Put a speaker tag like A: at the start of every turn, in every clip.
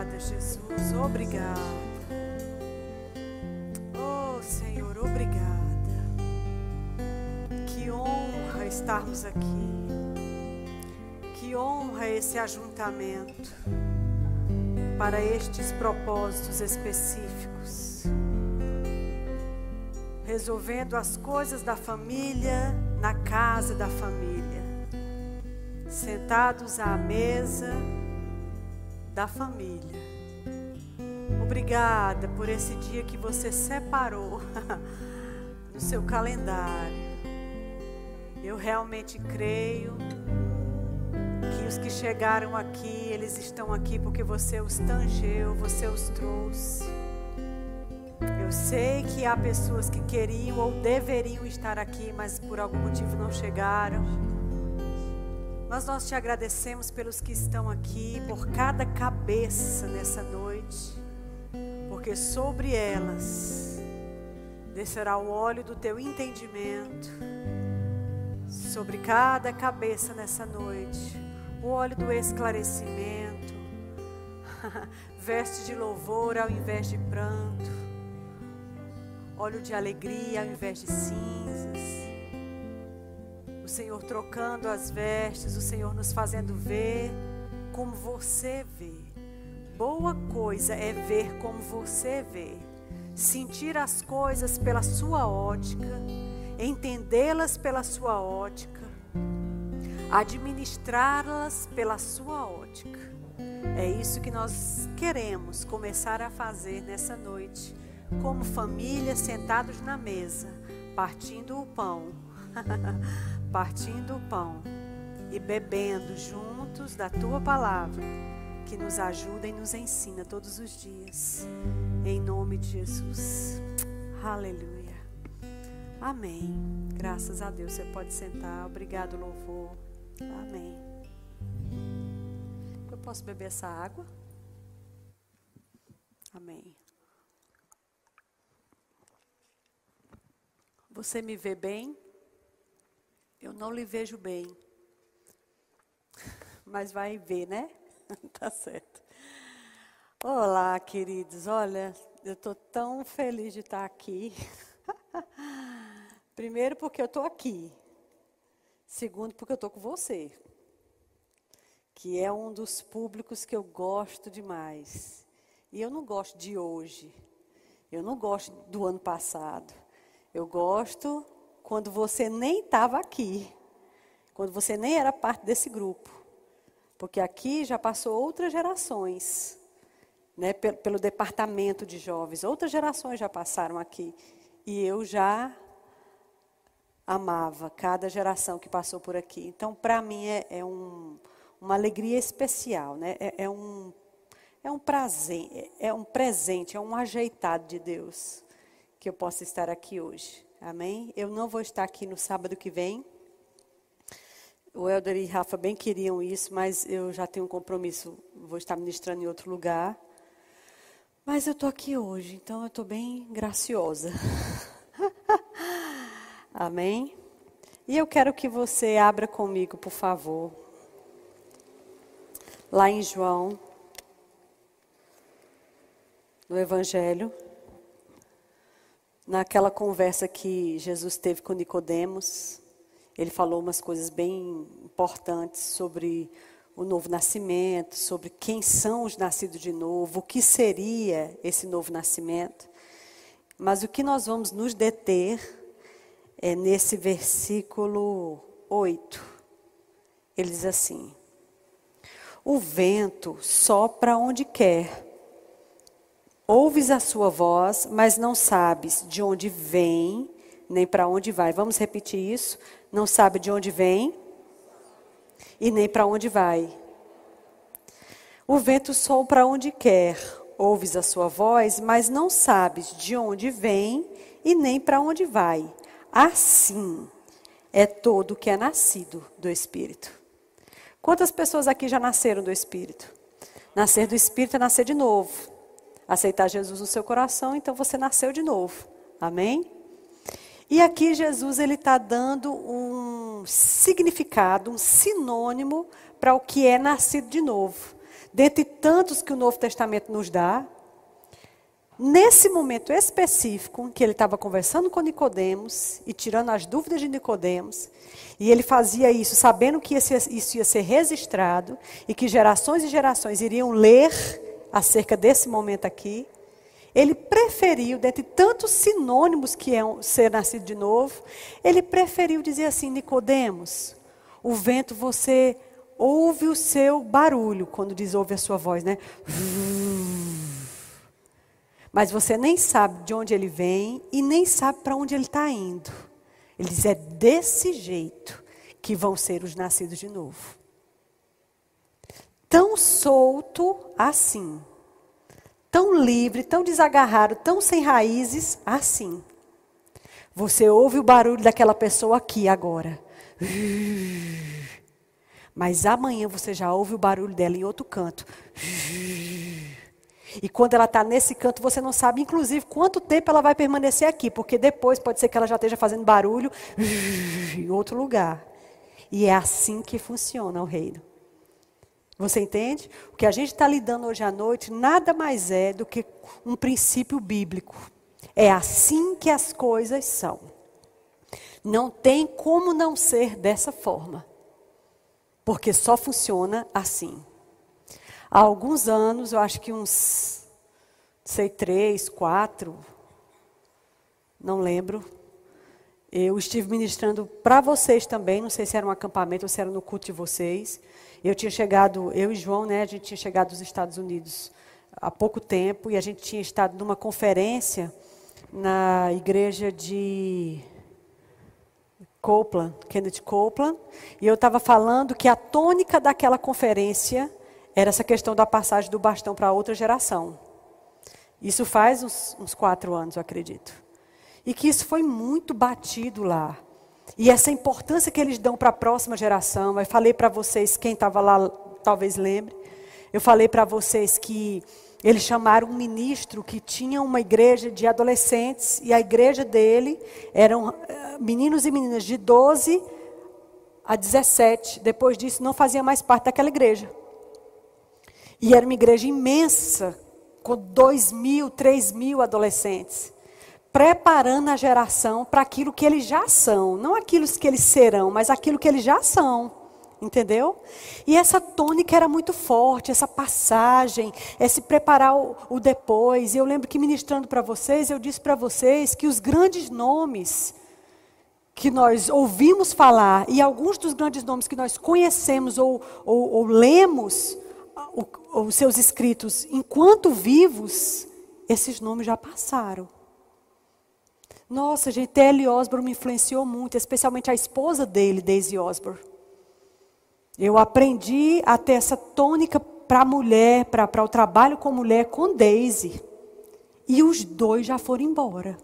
A: obrigada, Jesus, obrigada. Oh, Senhor, obrigada. Que honra estarmos aqui. Que honra esse ajuntamento para estes propósitos específicos. Resolvendo as coisas da família na casa da família. Sentados à mesa da família. Obrigada por esse dia que você separou no seu calendário. Eu realmente creio que os que chegaram aqui, eles estão aqui porque você os tangeu, você os trouxe. Eu sei que há pessoas que queriam ou deveriam estar aqui, mas por algum motivo não chegaram. Mas nós te agradecemos pelos que estão aqui, por cada cabeça nessa noite, porque sobre elas descerá o óleo do teu entendimento, sobre cada cabeça nessa noite, o óleo do esclarecimento, veste de louvor ao invés de pranto, óleo de alegria ao invés de cinzas. Senhor trocando as vestes, o Senhor nos fazendo ver como você vê. Boa coisa é ver como você vê, sentir as coisas pela sua ótica, entendê-las pela sua ótica, administrá-las pela sua ótica. É isso que nós queremos começar a fazer nessa noite, como família sentados na mesa, partindo o pão. partindo o pão e bebendo juntos da tua palavra, que nos ajuda e nos ensina todos os dias. Em nome de Jesus. Aleluia. Amém. Graças a Deus. Você pode sentar. Obrigado, louvor. Amém. Eu posso beber essa água? Amém. Você me vê bem? Eu não lhe vejo bem. Mas vai ver, né? tá certo. Olá, queridos. Olha, eu estou tão feliz de estar aqui. Primeiro, porque eu estou aqui. Segundo, porque eu estou com você. Que é um dos públicos que eu gosto demais. E eu não gosto de hoje. Eu não gosto do ano passado. Eu gosto quando você nem estava aqui, quando você nem era parte desse grupo. Porque aqui já passou outras gerações, né, pelo, pelo departamento de jovens, outras gerações já passaram aqui. E eu já amava cada geração que passou por aqui. Então, para mim, é, é um, uma alegria especial, né? é, é um, é um prazer, é um presente, é um ajeitado de Deus que eu possa estar aqui hoje. Amém? Eu não vou estar aqui no sábado que vem. O Helder e Rafa bem queriam isso, mas eu já tenho um compromisso. Vou estar ministrando em outro lugar. Mas eu estou aqui hoje, então eu estou bem graciosa. Amém? E eu quero que você abra comigo, por favor. Lá em João, no Evangelho naquela conversa que Jesus teve com Nicodemos, ele falou umas coisas bem importantes sobre o novo nascimento, sobre quem são os nascidos de novo, o que seria esse novo nascimento. Mas o que nós vamos nos deter é nesse versículo 8. Ele diz assim: O vento sopra onde quer Ouves a sua voz, mas não sabes de onde vem, nem para onde vai. Vamos repetir isso? Não sabe de onde vem e nem para onde vai. O vento sopra onde quer. Ouves a sua voz, mas não sabes de onde vem e nem para onde vai. Assim é todo que é nascido do Espírito. Quantas pessoas aqui já nasceram do Espírito? Nascer do Espírito é nascer de novo aceitar Jesus no seu coração, então você nasceu de novo. Amém? E aqui Jesus ele está dando um significado, um sinônimo para o que é nascido de novo. dentre tantos que o Novo Testamento nos dá, nesse momento específico que ele estava conversando com Nicodemos e tirando as dúvidas de Nicodemos, e ele fazia isso sabendo que isso ia ser registrado e que gerações e gerações iriam ler acerca desse momento aqui, ele preferiu, dentre tantos sinônimos que é ser nascido de novo, ele preferiu dizer assim, Nicodemos, o vento você ouve o seu barulho quando diz ouve a sua voz, né? Mas você nem sabe de onde ele vem e nem sabe para onde ele está indo. Ele diz: é desse jeito que vão ser os nascidos de novo. Tão solto assim. Tão livre, tão desagarrado, tão sem raízes assim. Você ouve o barulho daquela pessoa aqui agora. Mas amanhã você já ouve o barulho dela em outro canto. E quando ela está nesse canto, você não sabe, inclusive, quanto tempo ela vai permanecer aqui, porque depois pode ser que ela já esteja fazendo barulho em outro lugar. E é assim que funciona o reino. Você entende? O que a gente está lidando hoje à noite nada mais é do que um princípio bíblico. É assim que as coisas são. Não tem como não ser dessa forma. Porque só funciona assim. Há alguns anos, eu acho que uns, sei, três, quatro, não lembro. Eu estive ministrando para vocês também, não sei se era um acampamento ou se era no culto de vocês. Eu tinha chegado, eu e João, né, a gente tinha chegado dos Estados Unidos há pouco tempo e a gente tinha estado numa conferência na igreja de Copeland, Kenneth Copeland, e eu estava falando que a tônica daquela conferência era essa questão da passagem do bastão para outra geração. Isso faz uns, uns quatro anos, eu acredito. E que isso foi muito batido lá. E essa importância que eles dão para a próxima geração. Eu falei para vocês, quem estava lá talvez lembre, eu falei para vocês que eles chamaram um ministro que tinha uma igreja de adolescentes, e a igreja dele eram eh, meninos e meninas de 12 a 17. Depois disso, não fazia mais parte daquela igreja. E era uma igreja imensa, com dois mil, três mil adolescentes. Preparando a geração para aquilo que eles já são. Não aquilo que eles serão, mas aquilo que eles já são. Entendeu? E essa tônica era muito forte, essa passagem, esse preparar o, o depois. E eu lembro que ministrando para vocês, eu disse para vocês que os grandes nomes que nós ouvimos falar, e alguns dos grandes nomes que nós conhecemos ou, ou, ou lemos, os seus escritos enquanto vivos, esses nomes já passaram. Nossa, gente, T.L. Osborne me influenciou muito, especialmente a esposa dele, Daisy Osborne. Eu aprendi a ter essa tônica para a mulher, para o trabalho com mulher, com Daisy. E os dois já foram embora.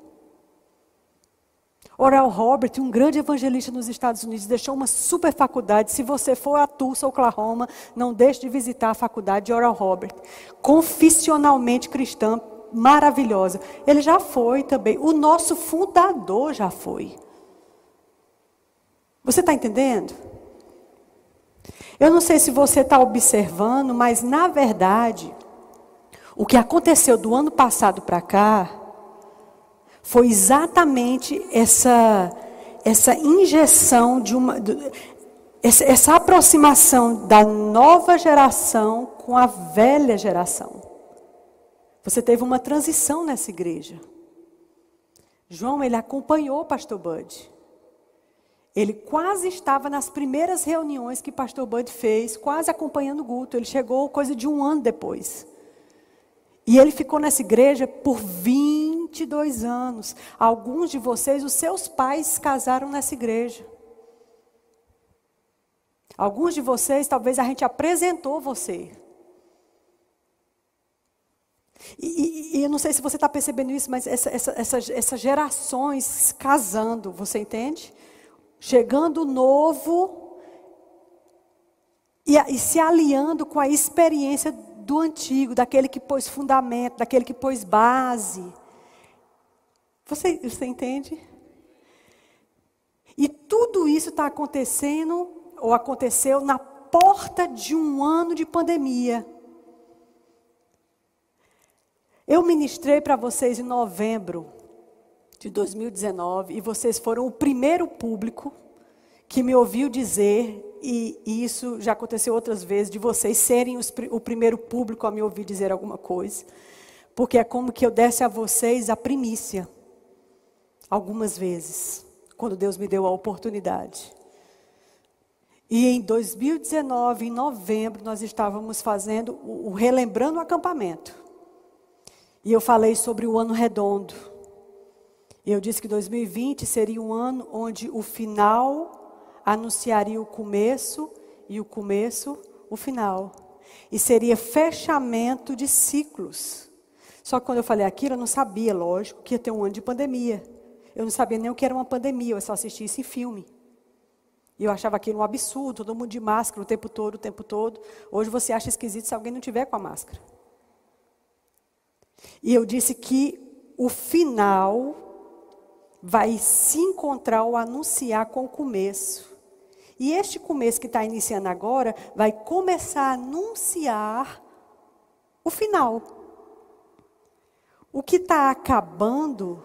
A: Oral Robert, um grande evangelista nos Estados Unidos, deixou uma super faculdade. Se você for a Tulsa, Oklahoma, não deixe de visitar a faculdade de Oral Robert. Confissionalmente cristã, maravilhosa. Ele já foi também. O nosso fundador já foi. Você está entendendo? Eu não sei se você está observando, mas na verdade, o que aconteceu do ano passado para cá foi exatamente essa, essa injeção de uma. Essa, aproximação da nova geração com a velha geração. Você teve uma transição nessa igreja. João, ele acompanhou o pastor Bud. Ele quase estava nas primeiras reuniões que pastor Bud fez, quase acompanhando o Guto. Ele chegou coisa de um ano depois. E ele ficou nessa igreja por 22 anos. Alguns de vocês, os seus pais casaram nessa igreja. Alguns de vocês, talvez a gente apresentou você. E, e, e eu não sei se você está percebendo isso, mas essa, essa, essa, essas gerações casando, você entende? Chegando novo e, e se aliando com a experiência do antigo, daquele que pôs fundamento, daquele que pôs base. Você, você entende? E tudo isso está acontecendo, ou aconteceu, na porta de um ano de pandemia. Eu ministrei para vocês em novembro de 2019 e vocês foram o primeiro público que me ouviu dizer, e, isso já aconteceu outras vezes, de vocês serem os, o primeiro público a me ouvir dizer alguma coisa, porque é como que eu desse a vocês a primícia, algumas vezes, quando Deus me deu a oportunidade. E em 2019, em novembro, nós estávamos fazendo o, o Relembrando o Acampamento. E eu falei sobre o ano redondo. E eu disse que 2020 seria um ano onde o final anunciaria o começo e o começo o final. E seria fechamento de ciclos. Só que quando eu falei aquilo, eu não sabia, lógico, que ia ter um ano de pandemia. Eu não sabia nem o que era uma pandemia, eu só assistia isso em filme. E eu achava aquilo um absurdo, todo mundo de máscara o tempo todo, o tempo todo. Hoje você acha esquisito se alguém não tiver com a máscara. E eu disse que o final vai se encontrar ou anunciar com o começo. E este começo que está iniciando agora vai começar a anunciar o final. O que está acabando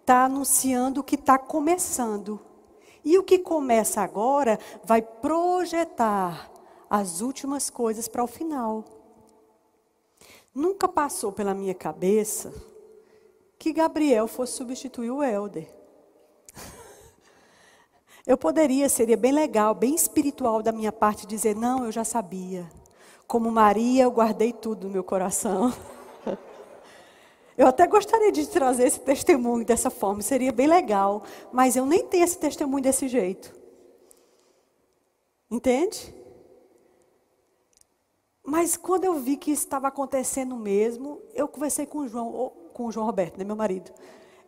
A: está anunciando o que está começando. E o que começa agora vai projetar as últimas coisas para o final. Nunca passou pela minha cabeça que Gabriel fosse substituir o Helder. Eu poderia, seria bem legal, bem espiritual da minha parte, dizer: não, eu já sabia. Como Maria, eu guardei tudo no meu coração. Eu até gostaria de trazer esse testemunho dessa forma, seria bem legal, mas eu nem tenho esse testemunho desse jeito. Entende? Mas quando eu vi que isso estava acontecendo mesmo, eu conversei com o João, com o João Roberto, né, meu marido.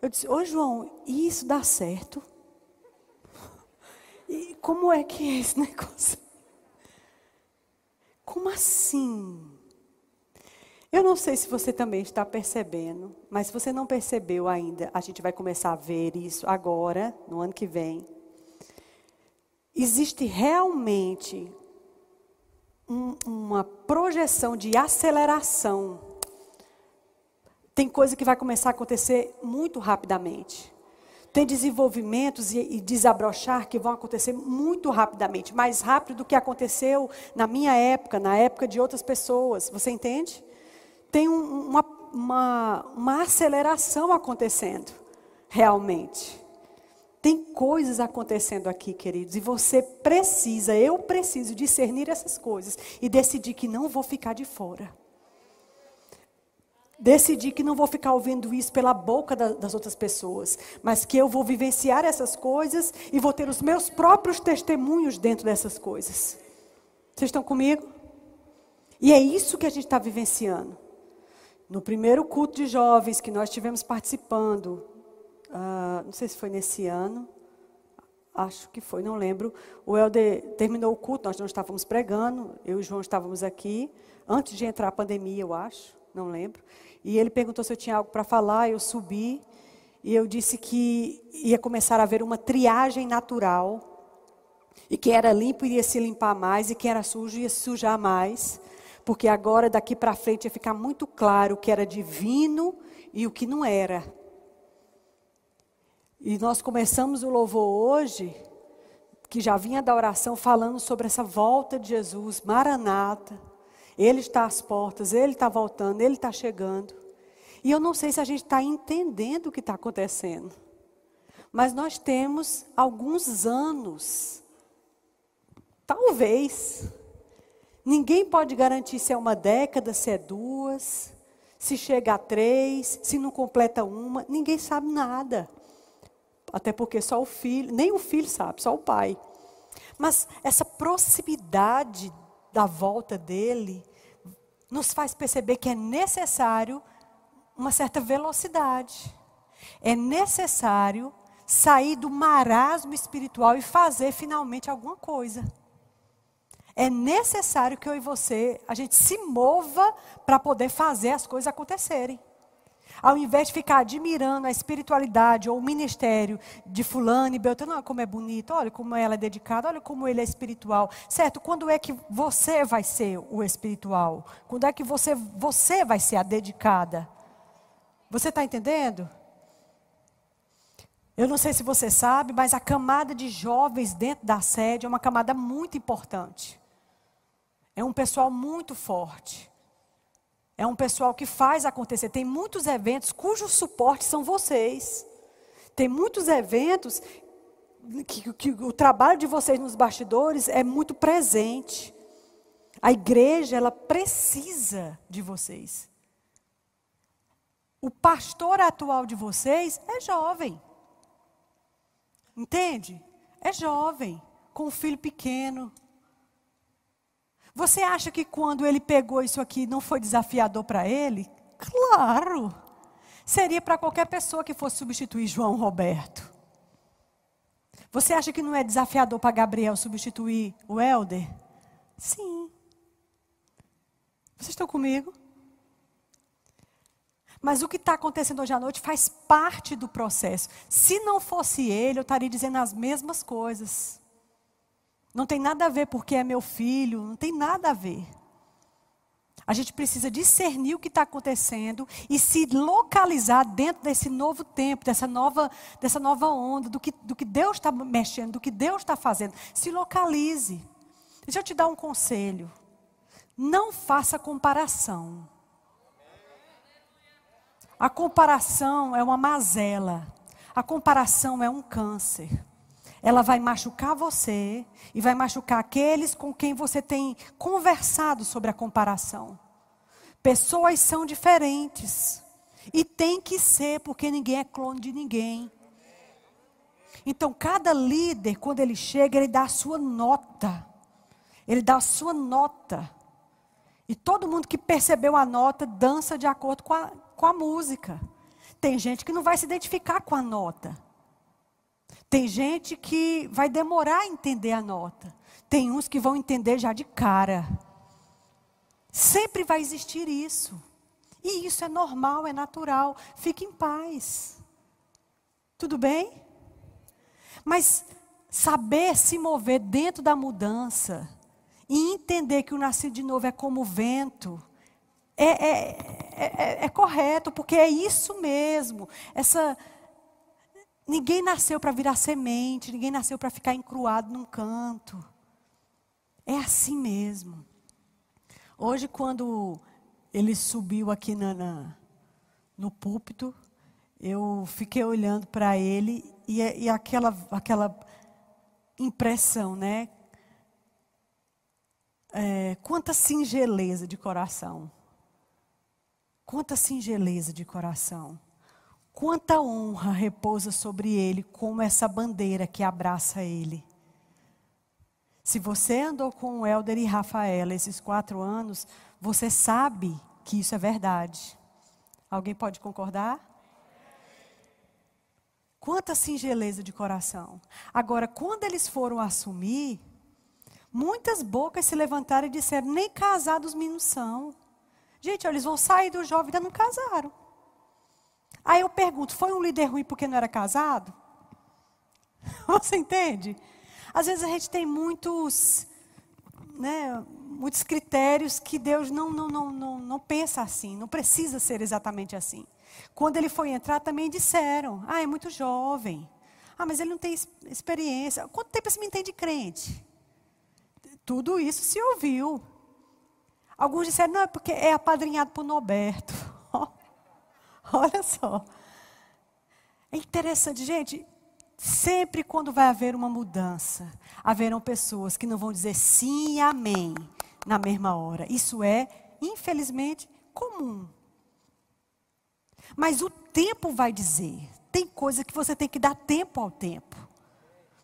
A: Eu disse: Ô João, isso dá certo? E como é que é esse negócio? Como assim? Eu não sei se você também está percebendo, mas se você não percebeu ainda, a gente vai começar a ver isso agora, no ano que vem. Existe realmente um, uma projeção de aceleração. Tem coisa que vai começar a acontecer muito rapidamente. Tem desenvolvimentos e, e desabrochar que vão acontecer muito rapidamente, mais rápido do que aconteceu na minha época, na época de outras pessoas. Você entende? tem um, uma, uma, uma aceleração acontecendo, realmente. Tem coisas acontecendo aqui, queridos, e você precisa, eu preciso discernir essas coisas e decidir que não vou ficar de fora. Decidir que não vou ficar ouvindo isso pela boca da, das outras pessoas, mas que eu vou vivenciar essas coisas e vou ter os meus próprios testemunhos dentro dessas coisas. Vocês estão comigo? E é isso que a gente está vivenciando. No primeiro culto de jovens que nós tivemos participando, uh, não sei se foi nesse ano, acho que foi, não lembro. O Helder terminou o culto, nós não estávamos pregando, eu e o João estávamos aqui, antes de entrar a pandemia, eu acho, não lembro. E ele perguntou se eu tinha algo para falar, eu subi e eu disse que ia começar a haver uma triagem natural, e quem era limpo iria se limpar mais, e quem era sujo ia se sujar mais porque agora daqui para frente ia ficar muito claro o que era divino e o que não era. E nós começamos o louvor hoje, que já vinha da oração falando sobre essa volta de Jesus, Maranata. Ele está às portas, ele está voltando, ele está chegando. E eu não sei se a gente está entendendo o que está acontecendo. Mas nós temos alguns anos, talvez, Ninguém pode garantir se é uma década, se é duas, se chega a três, se não completa uma. Ninguém sabe nada. Até porque só o filho, nem o filho sabe, só o pai. Mas essa proximidade da volta dele nos faz perceber que é necessário uma certa velocidade. É necessário sair do marasmo espiritual e fazer finalmente alguma coisa é necessário que eu e você, a gente se mova para poder fazer as coisas acontecerem. Ao invés de ficar admirando a espiritualidade ou o ministério de fulano e beltrano, olha como é bonito, olha como ela é dedicada, olha como ele é espiritual. Certo? Quando é que você vai ser o espiritual? Quando é que você, você vai ser a dedicada? Você está entendendo? Eu não sei se você sabe, mas a camada de jovens dentro da sede é uma camada muito importante. É um pessoal muito forte. É um pessoal que faz acontecer. Tem muitos eventos cujo suporte são vocês. Tem muitos eventos que, que, o trabalho de vocês nos bastidores é muito presente. A igreja, ela precisa de vocês. O pastor atual de vocês é jovem. Entende? É jovem, com um filho pequeno. Você acha que quando ele pegou isso aqui não foi desafiador para ele? Claro! Seria para qualquer pessoa que fosse substituir João Roberto. Você acha que não é desafiador para Gabriel substituir o Helder? Sim. Vocês estão comigo? Mas o que está acontecendo hoje à noite faz parte do processo. Se não fosse ele, eu estaria dizendo as mesmas coisas. Não tem nada a ver porque é meu filho, não tem nada a ver. A gente precisa discernir o que está acontecendo e se localizar dentro desse novo tempo, dessa nova, dessa nova onda, do que, do que Deus está mexendo, do que Deus está fazendo. Se localize. Deixa eu te dar um conselho. Não faça comparação. A comparação é uma mazela. A comparação é um câncer. Ela vai machucar você e vai machucar aqueles com quem você tem conversado sobre a comparação. Pessoas são diferentes. E tem que ser, porque ninguém é clone de ninguém. Então, cada líder, quando ele chega, ele dá a sua nota. Ele dá a sua nota. E todo mundo que percebeu a nota dança de acordo com a, com a música. Tem gente que não vai se identificar com a nota. Tem gente que vai demorar a entender a nota. Tem uns que vão entender já de cara. Sempre vai existir isso. E isso é normal, é natural. Fique em paz. Tudo bem? Mas saber se mover dentro da mudança e entender que o nascido de novo é como o vento, é, é, é, é correto, porque é isso mesmo. Essa ninguém nasceu para virar semente, ninguém nasceu para ficar encruado num canto. É assim mesmo. Hoje, quando ele subiu aqui na, na no púlpito, eu fiquei olhando para ele e, e, aquela, aquela impressão, né? É, quanta singeleza de coração. Quanta singeleza de coração. Quanta honra repousa sobre ele, como essa bandeira que abraça ele. Se você andou com o Helder e Rafaela esses quatro anos, você sabe que isso é verdade. Alguém pode concordar? Quanta singeleza de coração. Agora, quando eles foram assumir, muitas bocas se levantaram e disseram: nem casados meninos são. Gente, eles vão sair do jovem, ainda não casaram. Aí eu pergunto: foi um líder ruim porque não era casado? Você entende? Às vezes a gente tem muitos, né, muitos critérios que Deus não, não, não, não, não pensa assim, não precisa ser exatamente assim. Quando ele foi entrar, também disseram: ah, é muito jovem. Ah, mas ele não tem experiência. Quanto tempo esse menino tem de crente? Tudo isso se ouviu. Alguns disseram, não, é porque é apadrinhado por Noberto. Olha só. É interessante, gente. Sempre quando vai haver uma mudança, haverão pessoas que não vão dizer sim e amém na mesma hora. Isso é, infelizmente, comum. Mas o tempo vai dizer. Tem coisa que você tem que dar tempo ao tempo.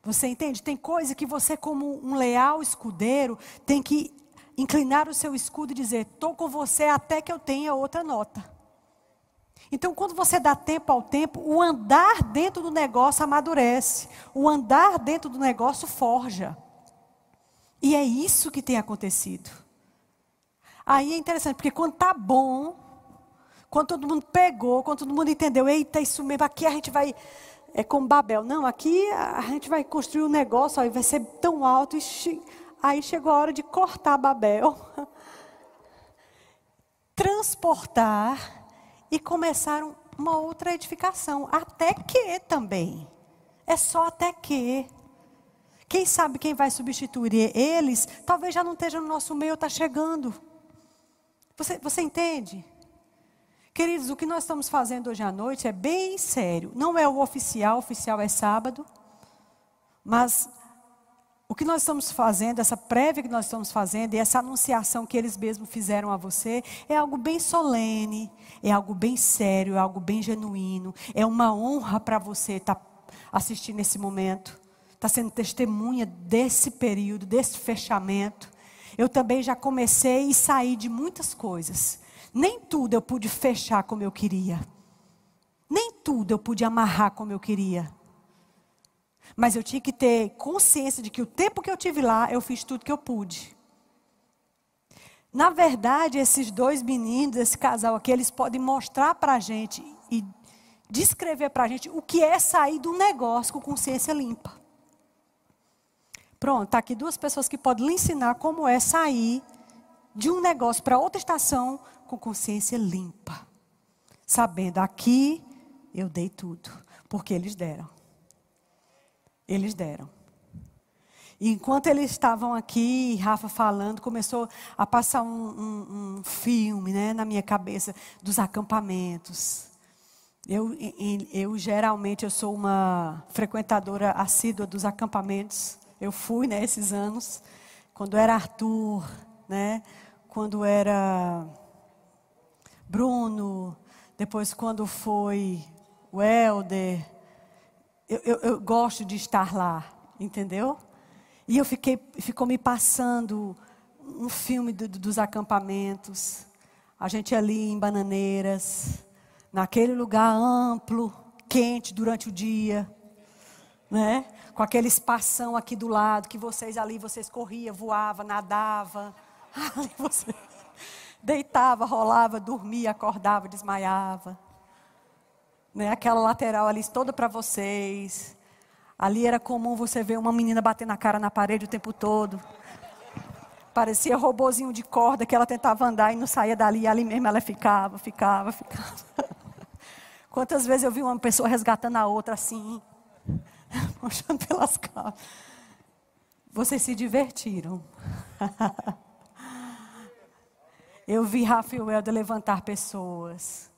A: Você entende? Tem coisa que você, como um leal escudeiro, tem que inclinar o seu escudo e dizer: estou com você até que eu tenha outra nota. Então, quando você dá tempo ao tempo, o andar dentro do negócio amadurece, o andar dentro do negócio forja. E é isso que tem acontecido. Aí é interessante, porque quando está bom, quando todo mundo pegou, quando todo mundo entendeu, eita, isso mesmo, aqui a gente vai. É como Babel. Não, aqui a gente vai construir um negócio, aí vai ser tão alto. E Aí chegou a hora de cortar Babel, transportar e começaram uma outra edificação. Até que também. É só até que. Quem sabe quem vai substituir eles, talvez já não esteja no nosso meio, está chegando. Você, você entende? Queridos, o que nós estamos fazendo hoje à noite é bem sério. Não é o oficial, o oficial é sábado. Mas o que nós estamos fazendo, essa prévia que nós estamos fazendo e essa anunciação que eles mesmos fizeram a você, é algo bem solene, é algo bem sério, é algo bem genuíno. É uma honra para você estar tá assistindo esse momento está sendo testemunha desse período, desse fechamento. Eu também já comecei e saí de muitas coisas. Nem tudo eu pude fechar como eu queria. Nem tudo eu pude amarrar como eu queria. Mas eu tinha que ter consciência de que o tempo que eu tive lá, eu fiz tudo que eu pude. Na verdade, esses dois meninos, esse casal aqui, eles podem mostrar para a gente e descrever para a gente o que é sair do negócio com consciência limpa. Pronto, está aqui duas pessoas que podem lhe ensinar como é sair de um negócio para outra estação com consciência limpa. Sabendo, aqui eu dei tudo, porque eles deram. Eles deram. E enquanto eles estavam aqui, Rafa falando, começou a passar um, um, um filme né, na minha cabeça dos acampamentos. Eu, eu geralmente eu sou uma frequentadora assídua dos acampamentos. Eu fui né, anos, quando era Arthur, né? quando era Bruno, depois quando foi o Helder. Eu, eu, eu gosto de estar lá, entendeu? E eu fiquei, ficou me passando um filme do, dos acampamentos. A gente ali em Bananeiras, naquele lugar amplo, quente durante o dia, né? com aquele espação aqui do lado, que vocês ali, vocês corria, voava, nadava. Ali você deitava, rolava, dormia, acordava, desmaiava. Né? Aquela lateral ali toda para vocês. Ali era comum você ver uma menina bater na cara na parede o tempo todo. Parecia robozinho de corda que ela tentava andar e não saía dali, e ali mesmo ela ficava, ficava, ficava. Quantas vezes eu vi uma pessoa resgatando a outra assim, puxando pelas calças. Vocês se divertiram. Eu vi Rafael levantar pessoas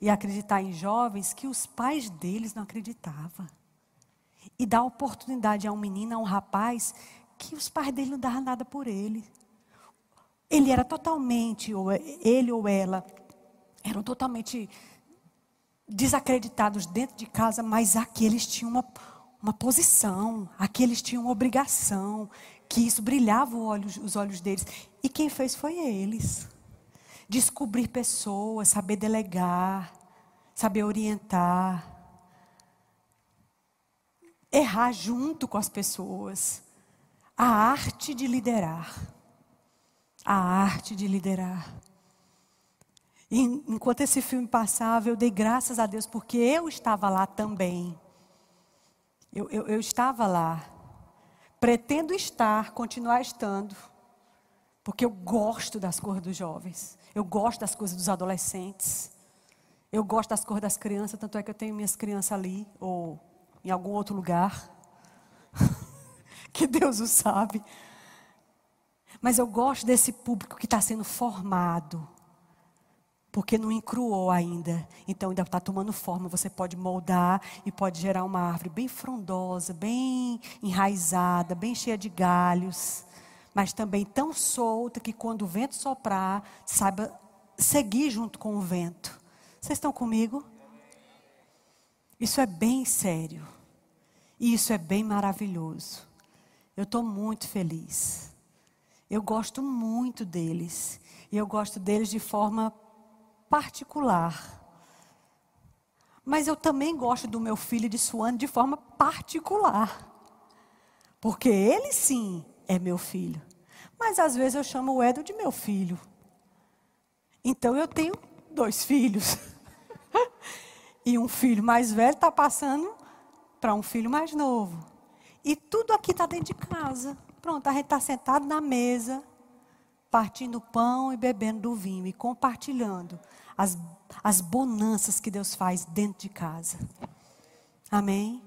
A: e acreditar em jovens que os pais deles não acreditavam. E dar oportunidade a um menino, a um rapaz, que os pais dele não davam nada por ele. Ele era totalmente, ou ele ou ela, eram totalmente desacreditados dentro de casa, mas aqui eles tinham uma, uma posição, aqui eles tinham uma obrigação, que isso brilhava olhos, os olhos deles. E quem fez foi eles. Descobrir pessoas, saber delegar, saber orientar. Errar junto com as pessoas. A arte de liderar. A arte de liderar. E enquanto esse filme passava, eu dei graças a Deus, porque eu estava lá também. Eu, eu, eu estava lá. Pretendo estar, continuar estando. Porque eu gosto das cores dos jovens. Eu gosto das coisas dos adolescentes. Eu gosto das cores das crianças, tanto é que eu tenho minhas crianças ali, ou em algum outro lugar. que Deus o sabe. Mas eu gosto desse público que está sendo formado porque não encruou ainda. Então ainda está tomando forma. Você pode moldar e pode gerar uma árvore bem frondosa, bem enraizada, bem cheia de galhos, mas também tão solta que quando o vento soprar, saiba seguir junto com o vento. Vocês estão comigo? Isso é bem sério. E isso é bem maravilhoso. Eu estou muito feliz. Eu gosto muito deles. E eu gosto deles de forma particular. Mas eu também gosto do meu filho de Suane de forma particular. Porque ele sim é meu filho. Mas às vezes eu chamo o Edo de meu filho. Então eu tenho dois filhos. e um filho mais velho está passando para um filho mais novo. E tudo aqui está dentro de casa. Pronto, a gente está sentado na mesa, partindo pão e bebendo do vinho e compartilhando as, as bonanças que Deus faz dentro de casa. Amém?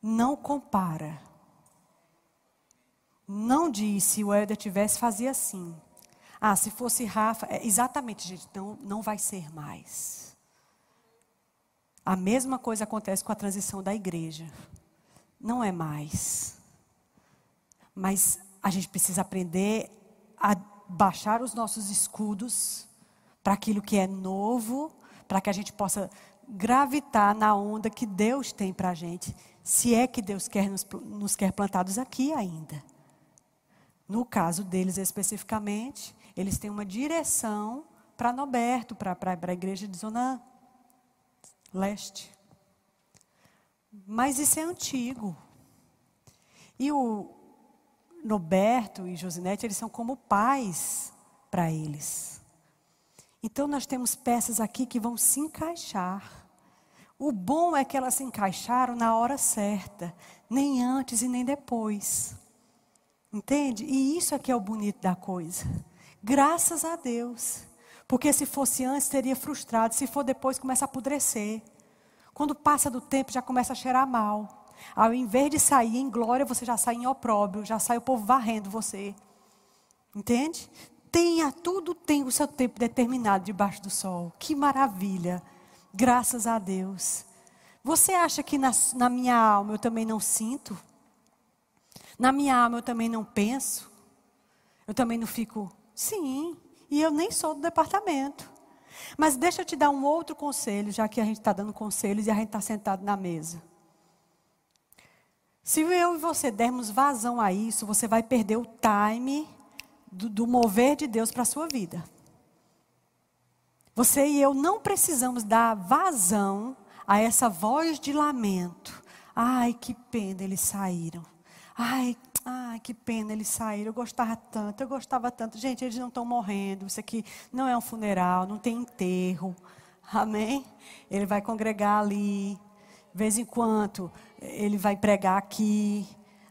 A: Não compara. Não disse, se o Helder tivesse, fazia assim. Ah, se fosse Rafa, é, exatamente, gente, não, não vai ser mais. A mesma coisa acontece com a transição da igreja. Não é mais. Mas a gente precisa aprender a baixar os nossos escudos para aquilo que é novo, para que a gente possa gravitar na onda que Deus tem para a gente, se é que Deus quer nos, nos quer plantados aqui ainda. No caso deles especificamente, eles têm uma direção para Noberto, para a igreja de Zona Leste. Mas isso é antigo. E o Noberto e Josinete, eles são como pais para eles. Então nós temos peças aqui que vão se encaixar. O bom é que elas se encaixaram na hora certa, nem antes e nem depois. Entende? E isso aqui é o bonito da coisa. Graças a Deus. Porque se fosse antes, teria frustrado. Se for depois, começa a apodrecer. Quando passa do tempo, já começa a cheirar mal. Ao invés de sair em glória, você já sai em opróbrio, já sai o povo varrendo você. Entende? Tenha, tudo tem o seu tempo determinado debaixo do sol. Que maravilha. Graças a Deus. Você acha que na, na minha alma eu também não sinto? Na minha alma eu também não penso? Eu também não fico, sim, e eu nem sou do departamento. Mas deixa eu te dar um outro conselho, já que a gente está dando conselhos e a gente está sentado na mesa. Se eu e você dermos vazão a isso, você vai perder o time do, do mover de Deus para a sua vida. Você e eu não precisamos dar vazão a essa voz de lamento. Ai, que pena eles saíram. Ai, ai, que pena eles saíram. Eu gostava tanto, eu gostava tanto. Gente, eles não estão morrendo. Isso aqui não é um funeral, não tem enterro. Amém? Ele vai congregar ali. De vez em quando, ele vai pregar aqui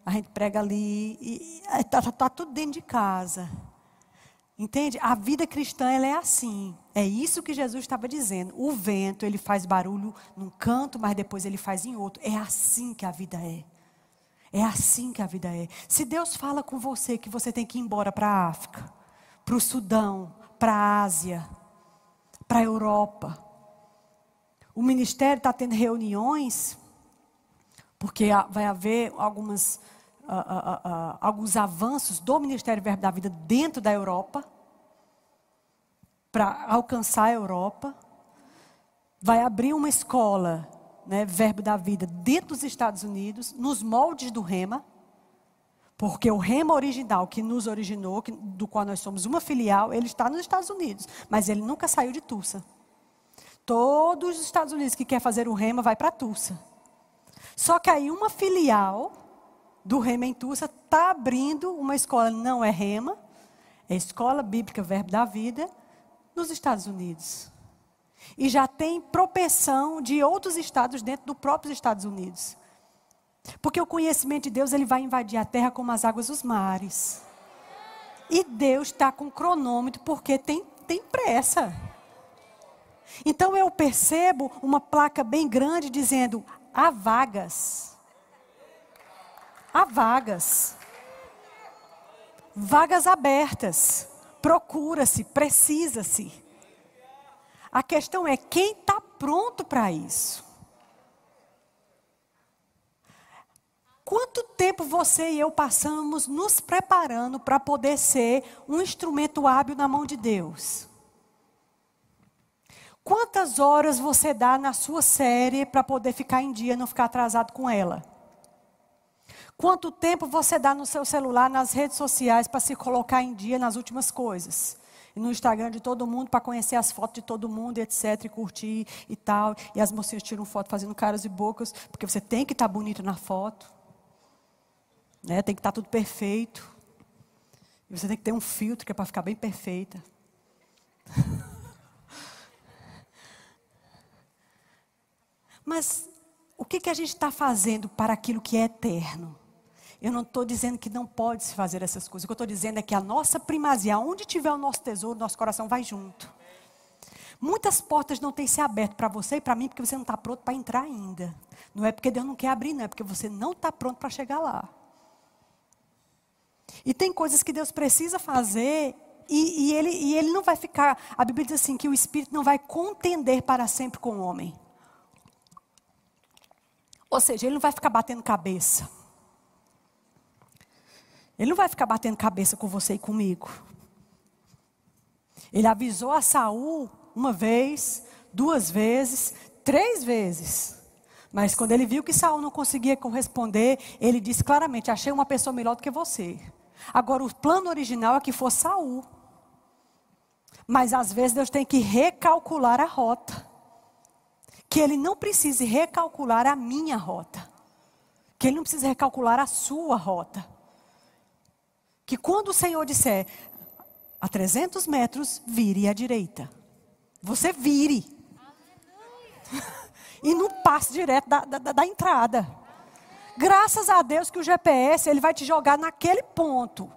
A: a gente prega ali, e está tá tudo dentro de casa. Entende? A vida cristã ela é assim. É isso que Jesus estava dizendo. O vento, ele faz barulho num canto, mas depois ele faz em outro. É assim que a vida é. É assim que a vida é. Se Deus fala com você que você tem que ir embora para a África, para o Sudão, para a Ásia, para a Europa. O ministério está tendo reuniões, porque vai haver algumas uh, uh, uh, alguns avanços do Ministério Verbo da Vida dentro da Europa, para alcançar a Europa. Vai abrir uma escola, né, Verbo da Vida, dentro dos Estados Unidos, nos moldes do Rema. Porque o rema original que nos originou, que, do qual nós somos uma filial, ele está nos Estados Unidos, mas ele nunca saiu de Tulsa. Todos os Estados Unidos que quer fazer o rema vai para Tulsa. Só que aí uma filial do Rema em Tulsa está abrindo uma escola, não é Rema, é Escola Bíblica Verbo da Vida, nos Estados Unidos. E já tem propensão de outros estados dentro dos próprios Estados Unidos. Porque o conhecimento de Deus ele vai invadir a terra como as águas dos mares. E Deus está com cronômetro porque tem, tem pressa. Então eu percebo uma placa bem grande dizendo: há vagas. Há vagas. Vagas abertas. Procura-se, precisa-se. A questão é quem está pronto para isso. Quanto tempo você e eu passamos nos preparando para poder ser um instrumento hábil na mão de Deus? Quantas horas você dá na sua série para poder ficar em dia, não ficar atrasado com ela? Quanto tempo você dá no seu celular, nas redes sociais, para se colocar em dia nas últimas coisas? No Instagram de todo mundo, para conhecer as fotos de todo mundo, etc., e curtir e tal. E as mocinhas tiram foto fazendo caras e bocas, porque você tem que estar tá bonito na foto. Né? Tem que estar tá tudo perfeito. E você tem que ter um filtro que é para ficar bem perfeita. Mas o que, que a gente está fazendo para aquilo que é eterno? Eu não estou dizendo que não pode se fazer essas coisas. O que eu estou dizendo é que a nossa primazia, onde tiver o nosso tesouro, nosso coração vai junto. Muitas portas não têm se aberto para você e para mim porque você não está pronto para entrar ainda. Não é porque Deus não quer abrir, não é porque você não está pronto para chegar lá. E tem coisas que Deus precisa fazer e, e, ele, e ele não vai ficar. A Bíblia diz assim: que o Espírito não vai contender para sempre com o homem. Ou seja, ele não vai ficar batendo cabeça. Ele não vai ficar batendo cabeça com você e comigo. Ele avisou a Saul uma vez, duas vezes, três vezes. Mas quando ele viu que Saul não conseguia corresponder, ele disse claramente: Achei uma pessoa melhor do que você. Agora, o plano original é que fosse Saul. Mas às vezes Deus tem que recalcular a rota. Que ele não precise recalcular a minha rota. Que ele não precise recalcular a sua rota. Que quando o Senhor disser a 300 metros, vire à direita. Você vire. e não passe direto da, da, da entrada. Graças a Deus que o GPS ele vai te jogar naquele ponto.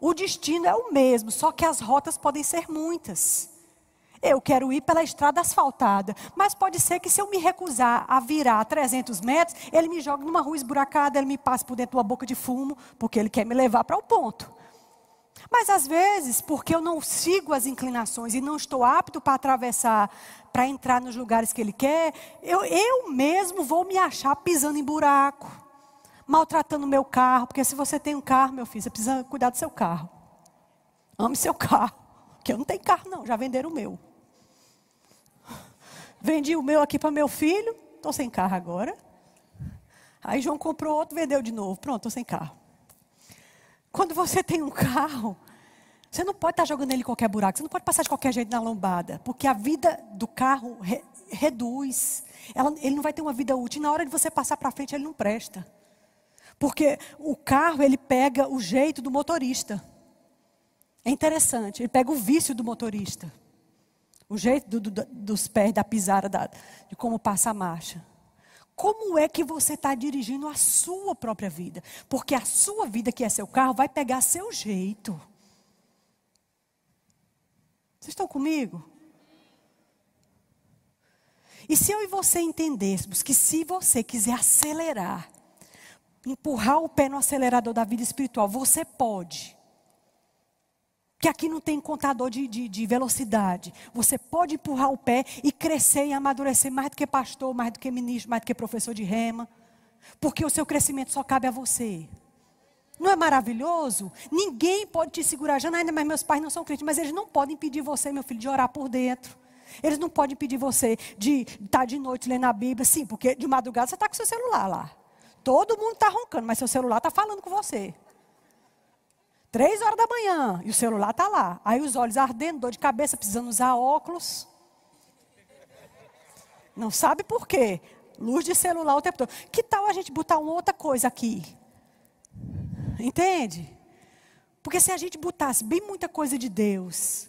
A: O destino é o mesmo, só que as rotas podem ser muitas. Eu quero ir pela estrada asfaltada, mas pode ser que se eu me recusar a virar 300 metros, ele me jogue numa rua esburacada, ele me passe por dentro de uma boca de fumo, porque ele quer me levar para o ponto. Mas às vezes, porque eu não sigo as inclinações e não estou apto para atravessar, para entrar nos lugares que ele quer, eu, eu mesmo vou me achar pisando em buraco, maltratando meu carro. Porque se você tem um carro, meu filho, você precisa cuidar do seu carro. Ame seu carro. Porque eu não tenho carro, não, já venderam o meu. Vendi o meu aqui para meu filho, estou sem carro agora. Aí João comprou outro, vendeu de novo. Pronto, estou sem carro. Quando você tem um carro, você não pode estar jogando ele em qualquer buraco, você não pode passar de qualquer jeito na lombada, porque a vida do carro re, reduz. Ela, ele não vai ter uma vida útil. E na hora de você passar para frente, ele não presta. Porque o carro, ele pega o jeito do motorista. É interessante, ele pega o vício do motorista. O jeito do, do, dos pés, da pisada, da, de como passa a marcha. Como é que você está dirigindo a sua própria vida? Porque a sua vida, que é seu carro, vai pegar seu jeito. Vocês estão comigo? E se eu e você entendêssemos que se você quiser acelerar, empurrar o pé no acelerador da vida espiritual, você pode que aqui não tem contador de, de, de, velocidade. Você pode empurrar o pé e crescer e amadurecer mais do que pastor, mais do que ministro, mais do que professor de rema. Porque o seu crescimento só cabe a você. Não é maravilhoso? Ninguém pode te segurar. Já ainda mais meus pais não são crentes, mas eles não podem impedir você, meu filho, de orar por dentro. Eles não podem impedir você de estar de noite lendo a Bíblia, sim, porque de madrugada você está com seu celular lá. Todo mundo está roncando, mas seu celular está falando com você. Três horas da manhã e o celular está lá. Aí os olhos ardendo, dor de cabeça, precisando usar óculos. Não sabe por quê? Luz de celular o tempo todo. Que tal a gente botar uma outra coisa aqui? Entende? Porque se a gente botasse bem muita coisa de Deus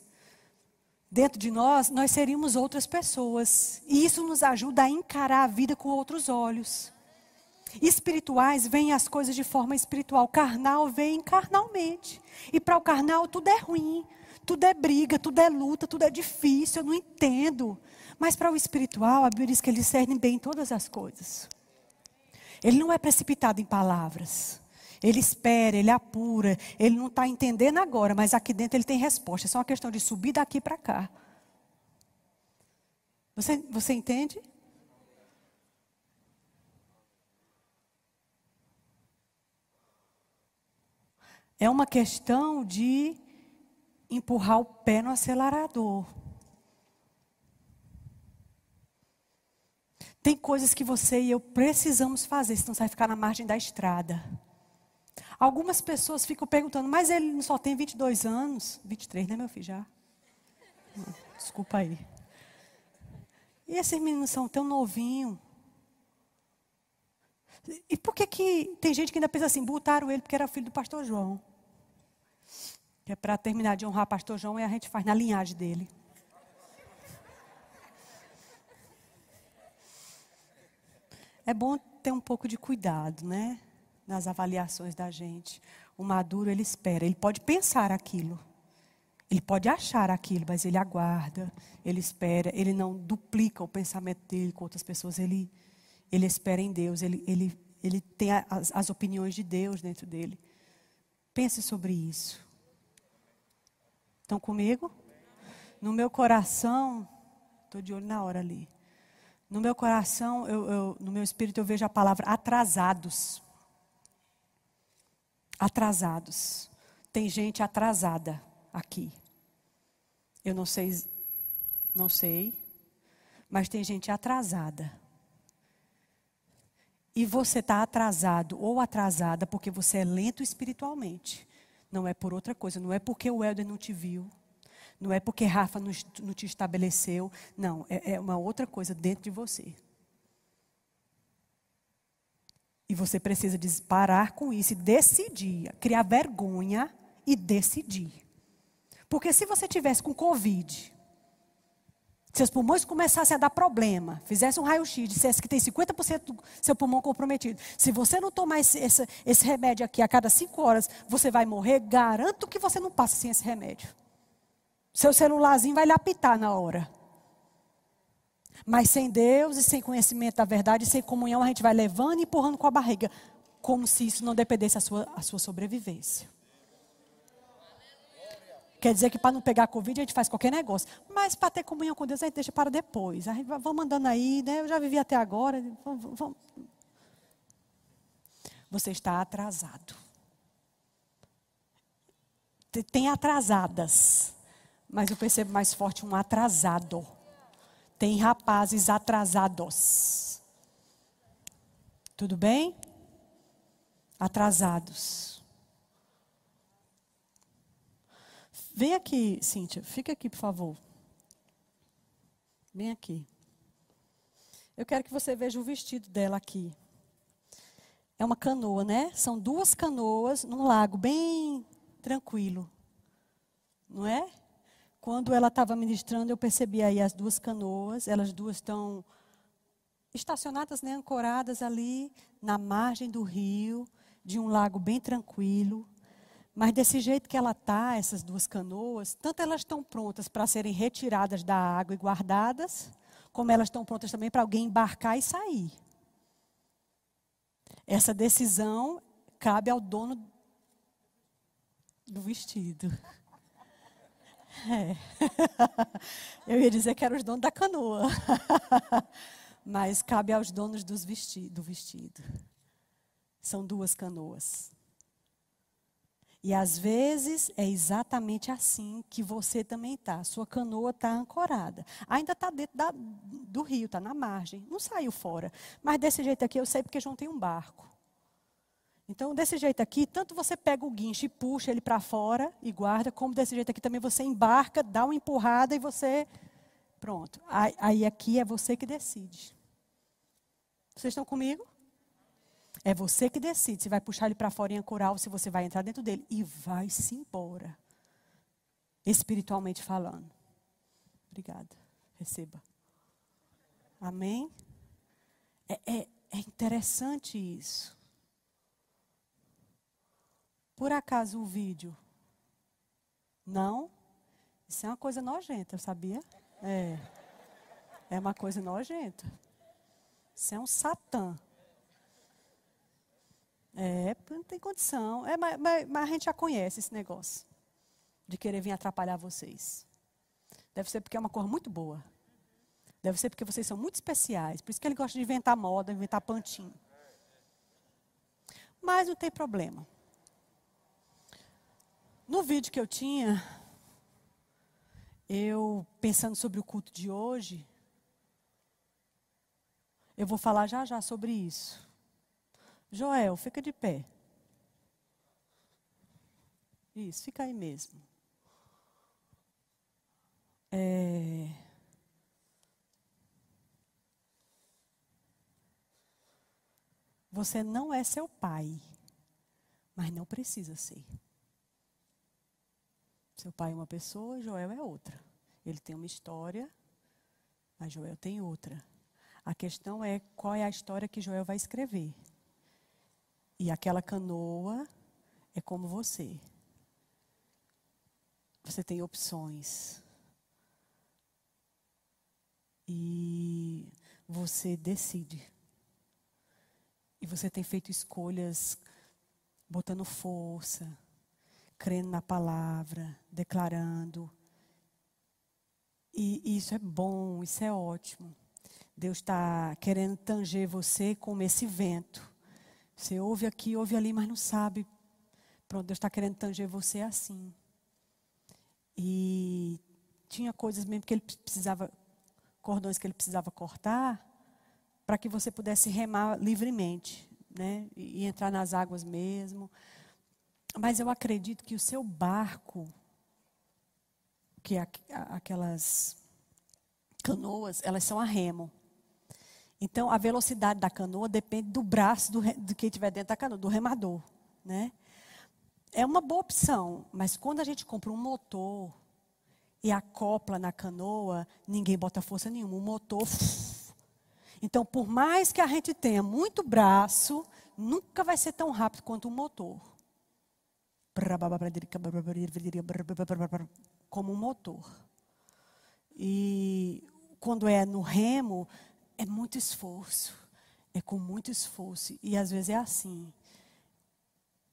A: dentro de nós, nós seríamos outras pessoas. E isso nos ajuda a encarar a vida com outros olhos. Espirituais vêm as coisas de forma espiritual, carnal vem carnalmente. E para o carnal tudo é ruim, tudo é briga, tudo é luta, tudo é difícil, eu não entendo. Mas para o espiritual, a Bíblia diz que ele discerne bem todas as coisas. Ele não é precipitado em palavras. Ele espera, ele apura, ele não está entendendo agora, mas aqui dentro ele tem resposta. É só uma questão de subir daqui para cá. Você, você entende? É uma questão de empurrar o pé no acelerador. Tem coisas que você e eu precisamos fazer, senão você vai ficar na margem da estrada. Algumas pessoas ficam perguntando, mas ele só tem 22 anos. 23, né, meu filho? Já? Desculpa aí. E esses meninos são tão novinhos. E por que, que tem gente que ainda pensa assim, botaram ele porque era filho do pastor João? Que é para terminar de honrar o pastor João e a gente faz na linhagem dele. É bom ter um pouco de cuidado, né? nas avaliações da gente. O maduro, ele espera, ele pode pensar aquilo. Ele pode achar aquilo, mas ele aguarda, ele espera, ele não duplica o pensamento dele com outras pessoas, ele, ele espera em Deus, ele, ele, ele tem as, as opiniões de Deus dentro dele. Pense sobre isso. Estão comigo? No meu coração, estou de olho na hora ali. No meu coração, eu, eu, no meu espírito, eu vejo a palavra atrasados. Atrasados. Tem gente atrasada aqui. Eu não sei, não sei, mas tem gente atrasada. E você está atrasado ou atrasada porque você é lento espiritualmente. Não é por outra coisa. Não é porque o Helder não te viu. Não é porque Rafa não, te estabeleceu. Não, é, é uma outra coisa dentro de você. E você precisa parar com isso e decidir, criar vergonha e decidir. Porque se você tivesse com Covid, seus pulmões começassem a dar problema, fizesse um raio-x, dissesse que tem 50% do seu pulmão comprometido. Se você não tomar esse, esse, esse, remédio aqui a cada 5 horas, você vai morrer. Garanto que você não passa sem esse remédio. Seu celularzinho vai lhe apitar na hora. Mas sem Deus e sem conhecimento da verdade, sem comunhão, a gente vai levando e empurrando com a barriga, como se isso não dependesse da sua, a sua sobrevivência. Quer dizer que para não pegar Covid a gente faz qualquer negócio. Mas para ter comunhão com Deus a gente deixa para depois. A gente vamos andando aí, né? Eu já vivi até agora. Vamos, vamos. Você está atrasado. Tem atrasadas. Mas eu percebo mais forte um atrasado. Tem rapazes atrasados. Tudo bem? Atrasados. Vem aqui, Cíntia, fica aqui, por favor. Vem aqui. Eu quero que você veja o vestido dela aqui. É uma canoa, né? São duas canoas num lago bem tranquilo. Não é? Quando ela estava ministrando, eu percebi aí as duas canoas, elas duas estão estacionadas, né, ancoradas ali na margem do rio, de um lago bem tranquilo. Mas desse jeito que ela está, essas duas canoas, tanto elas estão prontas para serem retiradas da água e guardadas, como elas estão prontas também para alguém embarcar e sair. Essa decisão cabe ao dono do vestido. É. Eu ia dizer que eram os donos da canoa. Mas cabe aos donos dos vesti do vestido. São duas canoas. E às vezes é exatamente assim que você também está. Sua canoa está ancorada. Ainda está dentro da, do rio, está na margem. Não saiu fora. Mas desse jeito aqui eu sei porque João tem um barco. Então, desse jeito aqui, tanto você pega o guincho e puxa ele para fora e guarda, como desse jeito aqui também você embarca, dá uma empurrada e você. Pronto. Aí, aí aqui é você que decide. Vocês estão comigo? É você que decide se vai puxar ele para fora em ancorar ou se você vai entrar dentro dele. E vai-se embora. Espiritualmente falando. Obrigada. Receba. Amém? É, é, é interessante isso. Por acaso o vídeo? Não? Isso é uma coisa nojenta, sabia? É. É uma coisa nojenta. Isso é um satã. É, não tem condição. É, mas, mas, a gente já conhece esse negócio de querer vir atrapalhar vocês. Deve ser porque é uma cor muito boa. Deve ser porque vocês são muito especiais. Por isso que ele gosta de inventar moda, inventar pantinho. Mas não tem problema. No vídeo que eu tinha, eu pensando sobre o culto de hoje, eu vou falar já já sobre isso. Joel, fica de pé. Isso, fica aí mesmo. É... Você não é seu pai, mas não precisa ser. Seu pai é uma pessoa, Joel é outra. Ele tem uma história, mas Joel tem outra. A questão é qual é a história que Joel vai escrever. E aquela canoa é como você. Você tem opções. E você decide. E você tem feito escolhas botando força, crendo na palavra, declarando. E isso é bom, isso é ótimo. Deus está querendo tanger você como esse vento. Você ouve aqui, ouve ali, mas não sabe. Pronto, Deus está querendo tanger você assim. E tinha coisas mesmo que ele precisava, cordões que ele precisava cortar, para que você pudesse remar livremente, né? E, entrar nas águas mesmo. Mas eu acredito que o seu barco, que é aquelas canoas, elas são a remo. Então, a velocidade da canoa depende do braço do, de quem estiver dentro da canoa, do remador. Né? É uma boa opção, mas quando a gente compra um motor e acopla na canoa, ninguém bota força nenhuma. O motor. Então, por mais que a gente tenha muito braço, nunca vai ser tão rápido quanto um motor. Como um motor. E quando é no remo, é muito esforço. É com muito esforço. E às vezes é assim.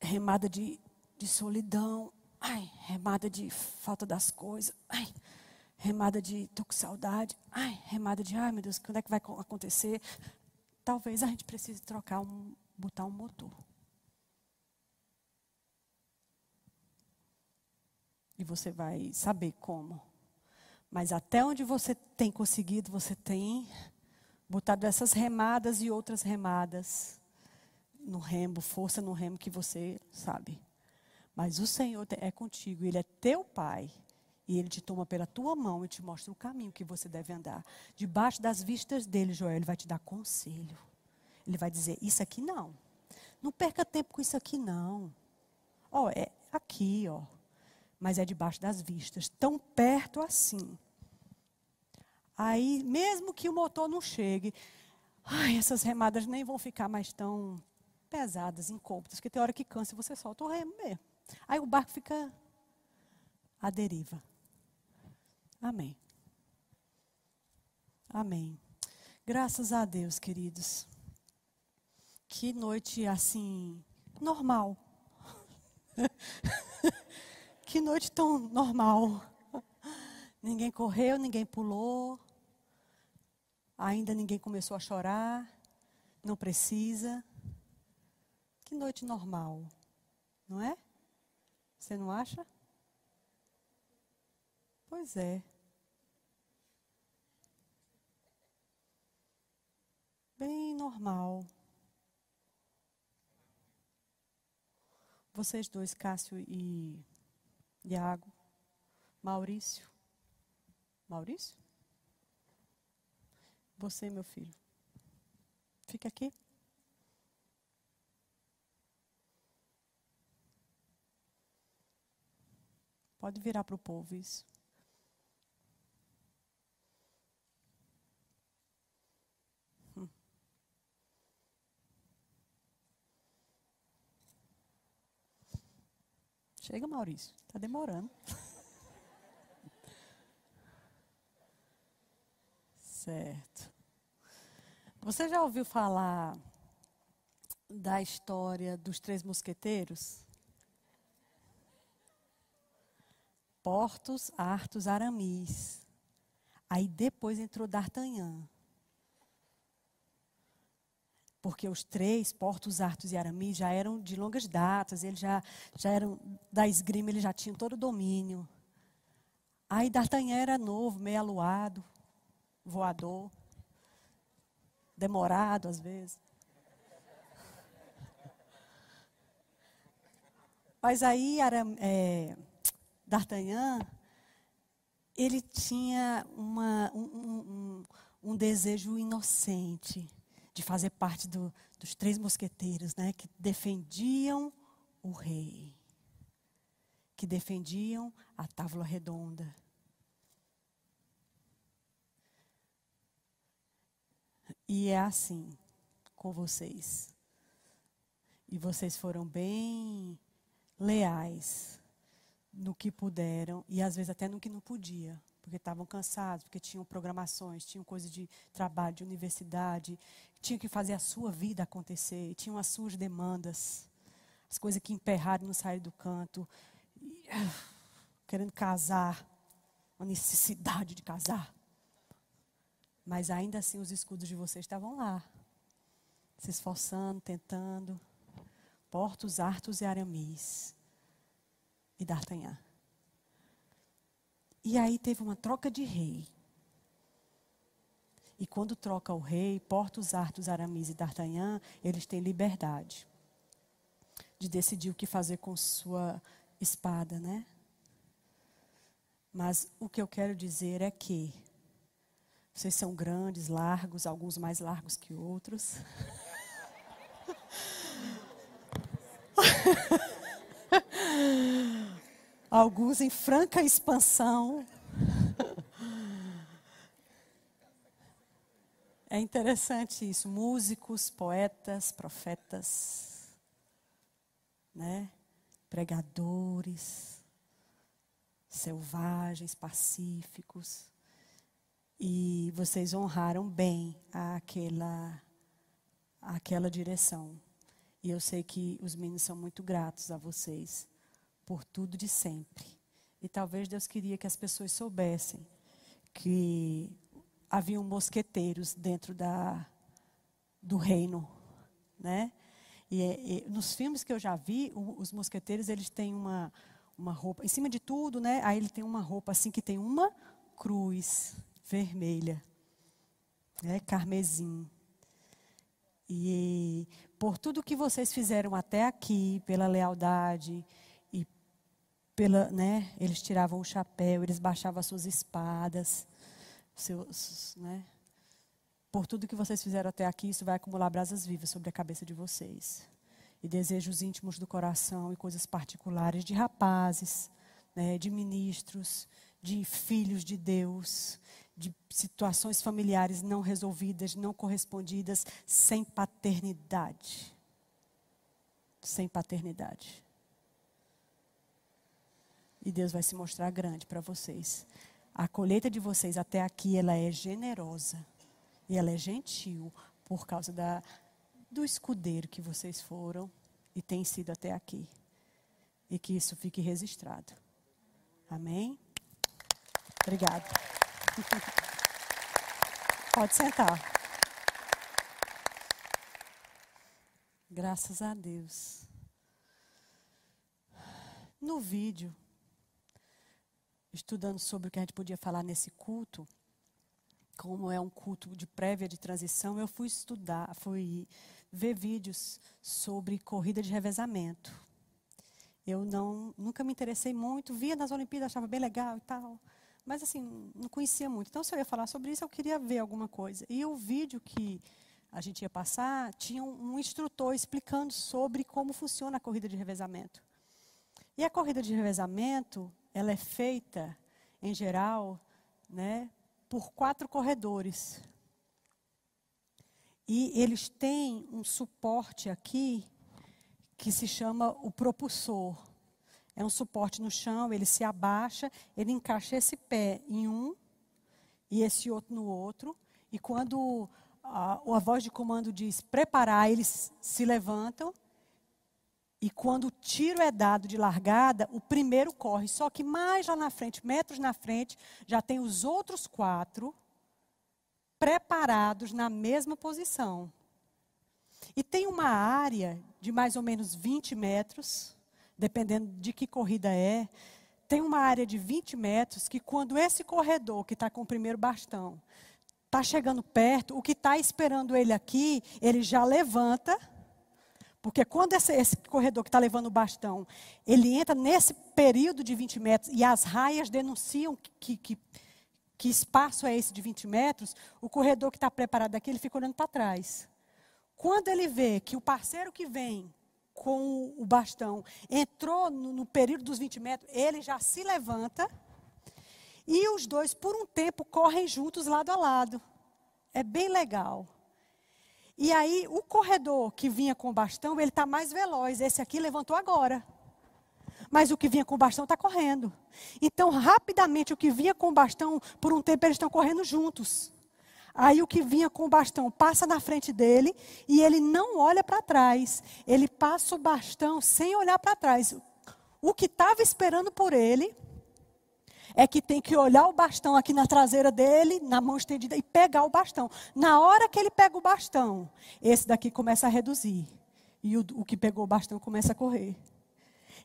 A: Remada de, de solidão. Ai, remada de falta das coisas. Ai, remada de tô com saudade. Ai, remada de ai meu Deus, quando é que vai acontecer? Talvez a gente precise trocar um, botar um motor. E você vai saber como. Mas até onde você tem conseguido, você tem botado essas remadas e outras remadas no remo, força no remo que você sabe. Mas o Senhor é contigo, Ele é teu Pai. E Ele te toma pela tua mão e te mostra o caminho que você deve andar. Debaixo das vistas dele, Joel, Ele vai te dar conselho. Ele vai dizer: Isso aqui não. Não perca tempo com isso aqui, não. Ó, oh, é aqui, ó. Mas é debaixo das vistas, tão perto assim. Aí, mesmo que o motor não chegue, ai, essas remadas nem vão ficar mais tão pesadas, incômodas, porque tem hora que cansa e você solta o remo mesmo. Aí o barco fica à deriva. Amém. Amém. Graças a Deus, queridos. Que noite assim, normal. que noite tão normal. Ninguém correu, ninguém pulou. Ainda ninguém começou a chorar. Não precisa. Que noite normal. Não é? Você não acha? Pois é. Bem normal. Vocês dois, Cássio e Iago, Maurício. Maurício? Você, meu filho. Fica aqui. Pode virar para o povo isso. Chega, Maurício. Está demorando. certo. Você já ouviu falar da história dos três mosqueteiros? Portos, Artos, Aramis. Aí depois entrou D'Artagnan. Porque os três, Portos, Artos e Aramis, já eram de longas datas, eles já, já eram da esgrima, eles já tinham todo o domínio. Aí D'Artagnan era novo, meio aluado, voador, demorado às vezes. Mas aí é, D'Artagnan, ele tinha uma, um, um, um desejo inocente de fazer parte do, dos três mosqueteiros, né, que defendiam o rei, que defendiam a tábua redonda. E é assim com vocês. E vocês foram bem leais no que puderam e às vezes até no que não podia, porque estavam cansados, porque tinham programações, tinham coisas de trabalho, de universidade, tinham que fazer a sua vida acontecer, tinham as suas demandas, as coisas que emperraram não saíram do canto, e, querendo casar, uma necessidade de casar. Mas ainda assim os escudos de vocês estavam lá, se esforçando, tentando. Portos, Artos e Aramis e D'Artagnan. E aí teve uma troca de rei. E quando troca o rei, Portos, Artos, Aramis e D'Artagnan, eles têm liberdade de decidir o que fazer com sua espada, né? Mas o que eu quero dizer é que vocês são grandes, largos, alguns mais largos que outros. Alguns em franca expansão. É interessante isso. Músicos, poetas, profetas, né? pregadores, selvagens, pacíficos. E vocês honraram bem aquela, aquela direção. E eu sei que os meninos são muito gratos a vocês por tudo de sempre. E talvez Deus queria que as pessoas soubessem que haviam mosqueteiros dentro da, do reino, né? E, e, nos filmes que eu já vi, os mosqueteiros eles têm uma uma roupa em cima de tudo, né? Aí ele tem uma roupa assim que tem uma cruz vermelha, né? Carmesim. E por tudo que vocês fizeram até aqui, pela lealdade e pela, né, eles tiravam o chapéu, eles baixavam as suas espadas, seus, né? Por tudo que vocês fizeram até aqui, isso vai acumular brasas vivas sobre a cabeça de vocês. E desejos íntimos do coração e coisas particulares de rapazes, né, de ministros, de filhos de Deus, de situações familiares não resolvidas, não correspondidas, sem paternidade. Sem paternidade. E Deus vai se mostrar grande para vocês. A colheita de vocês até aqui, ela é generosa. E ela é gentil por causa da, do escudeiro que vocês foram e têm sido até aqui. E que isso fique registrado. Amém? Obrigada. Pode sentar. Graças a Deus. No vídeo, estudando sobre o que a gente podia falar nesse culto, como é um culto de prévia de transição, eu fui estudar, fui ver vídeos sobre corrida de revezamento. Eu não, nunca me interessei muito, via nas Olimpíadas, achava bem legal e tal. Mas assim, não conhecia muito. Então, se eu ia falar sobre isso, eu queria ver alguma coisa. E o vídeo que a gente ia passar tinha um, instrutor explicando sobre como funciona a corrida de revezamento. E a corrida de revezamento, ela é feita, em geral, né, por quatro corredores. E eles têm um suporte aqui que se chama o propulsor. É um suporte no chão, ele se abaixa, ele encaixa esse pé em um e esse outro no outro. E quando a, a voz de comando diz preparar, eles se levantam. E quando o tiro é dado de largada, o primeiro corre. Só que mais lá na frente, metros na frente, já tem os outros quatro preparados na mesma posição. E tem uma área de mais ou menos 20 metros dependendo de que corrida é, tem uma área de 20 metros que quando esse corredor que está com o primeiro bastão está chegando perto, o que está esperando ele aqui, ele já levanta. Porque quando esse, esse corredor que está levando o bastão, ele entra nesse período de 20 metros e as raias denunciam que, que, que espaço é esse de 20 metros, o corredor que está preparado aqui, ele fica olhando para trás. Quando ele vê que o parceiro que vem com o bastão, entrou no, no período dos 20 metros, ele já se levanta e os dois, por um tempo, correm juntos lado a lado. É bem legal.
B: E aí, o corredor que vinha com o bastão, ele está mais veloz. Esse aqui levantou agora. Mas o que vinha com o bastão está correndo. Então, rapidamente, o que vinha com o bastão, por um tempo, eles estão correndo juntos. Aí o que vinha com o bastão passa na frente dele e ele não olha para trás. Ele passa o bastão sem olhar para trás. O que estava esperando por ele é que tem que olhar o bastão aqui na traseira dele, na mão estendida, e pegar o bastão. Na hora que ele pega o bastão, esse daqui começa a reduzir. E o, o que pegou o bastão começa a correr.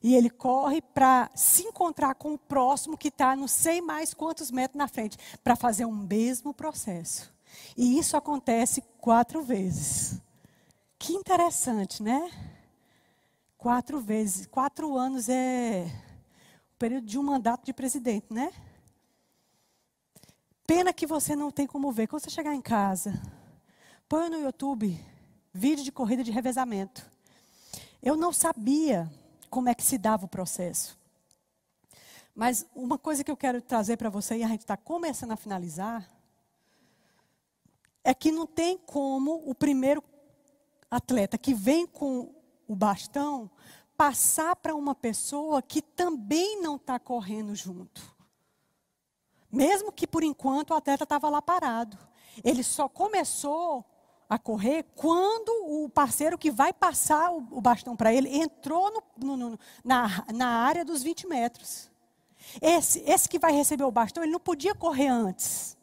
B: E ele corre para se encontrar com o próximo que está não sei mais quantos metros na frente, para fazer o mesmo processo. E isso acontece quatro vezes. Que interessante, né? Quatro vezes. Quatro anos é o período de um mandato de presidente, né? Pena que você não tem como ver. Quando você chegar em casa, põe no YouTube vídeo de corrida de revezamento. Eu não sabia como é que se dava o processo. Mas uma coisa que eu quero trazer para você, e a gente está começando a finalizar, é que não tem como o primeiro atleta que vem com o bastão passar para uma pessoa que também não está correndo junto. Mesmo que por enquanto o atleta estava lá parado. Ele só começou a correr quando o parceiro que vai passar o, bastão para ele entrou no, no, no, na, na área dos 20 metros. Esse, esse que vai receber o bastão, ele não podia correr antes.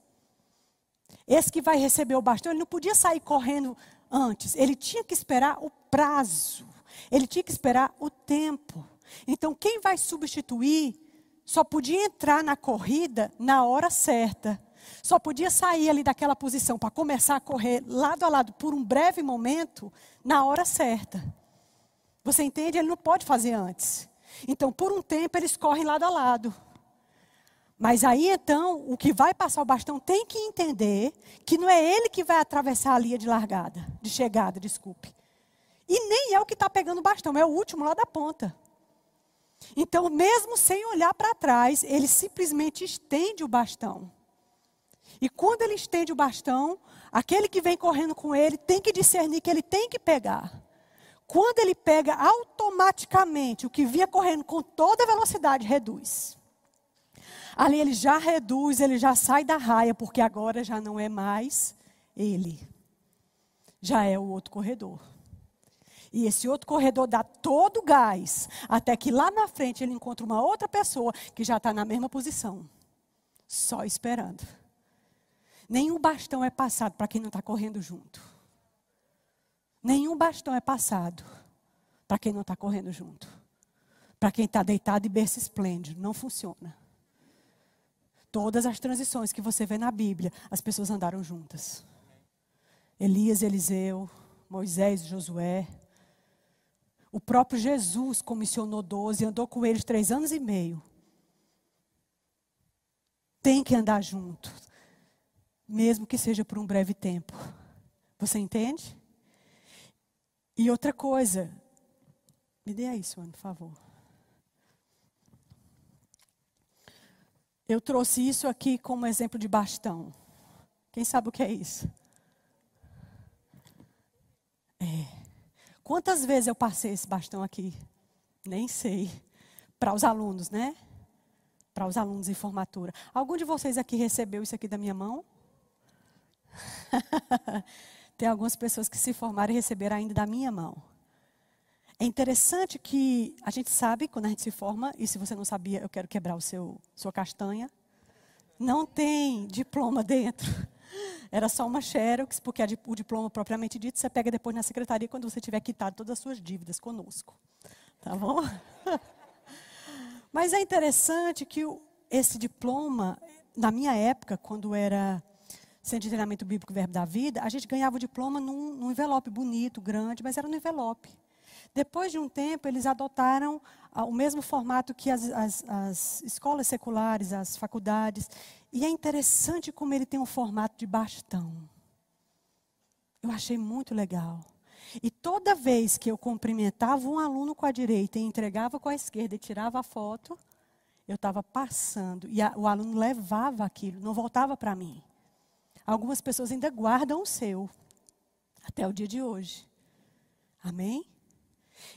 B: Esse que vai receber o bastão, ele não podia sair correndo antes. Ele tinha que esperar o prazo. Ele tinha que esperar o tempo. Então, quem vai substituir só podia entrar na corrida na hora certa. Só podia sair ali daquela posição para começar a correr lado a lado por um breve momento na hora certa. Você entende? Ele não pode fazer antes. Então, por um tempo, eles correm lado a lado. Mas aí então, o que vai passar o bastão tem que entender que não é ele que vai atravessar a linha de largada, de chegada, desculpe. E nem é o que está pegando o bastão, é o último lá da ponta. Então, mesmo sem olhar para trás, ele simplesmente estende o bastão. E quando ele estende o bastão, aquele que vem correndo com ele tem que discernir que ele tem que pegar. Quando ele pega, automaticamente, o que vinha correndo com toda velocidade reduz. Ali ele já reduz, ele já sai da raia, porque agora já não é mais ele. Já é o outro corredor. E esse outro corredor dá todo o gás, até que lá na frente ele encontra uma outra pessoa que já está na mesma posição, só esperando. Nenhum bastão é passado para quem não está correndo junto. Nenhum bastão é passado para quem não está correndo junto. Para quem está deitado e berço esplêndido. Não funciona. Todas as transições que você vê na Bíblia, as pessoas andaram juntas. Elias, Eliseu, Moisés, Josué. O próprio Jesus comissionou doze, andou com eles três anos e meio. Tem que andar junto, mesmo que seja por um breve tempo. Você entende? E outra coisa, me dê aí, Suane, por favor. Eu trouxe isso aqui como exemplo de bastão. Quem sabe o que é isso? É. Quantas vezes eu passei esse bastão aqui? Nem sei. Para os alunos, né? Para os alunos em formatura. Algum de vocês aqui recebeu isso aqui da minha mão? Tem algumas pessoas que se formaram e receberam ainda da minha mão. É interessante que a gente sabe quando a gente se forma, e se você não sabia, eu quero quebrar o seu sua castanha. Não tem diploma dentro. Era só uma xerox, porque o diploma propriamente dito você pega depois na secretaria quando você tiver quitado todas as suas dívidas conosco. Tá bom? Mas é interessante que esse diploma, na minha época, quando era Centro de Treinamento Bíblico Verbo da Vida, a gente ganhava o diploma num, num envelope bonito, grande, mas era no envelope. Depois de um tempo, eles adotaram ah, o mesmo formato que as, as, as, escolas seculares, as faculdades. E é interessante como ele tem um formato de bastão. Eu achei muito legal. E toda vez que eu cumprimentava um aluno com a direita e entregava com a esquerda e tirava a foto, eu estava passando. E a, o aluno levava aquilo, não voltava para mim. Algumas pessoas ainda guardam o seu. Até o dia de hoje. Amém?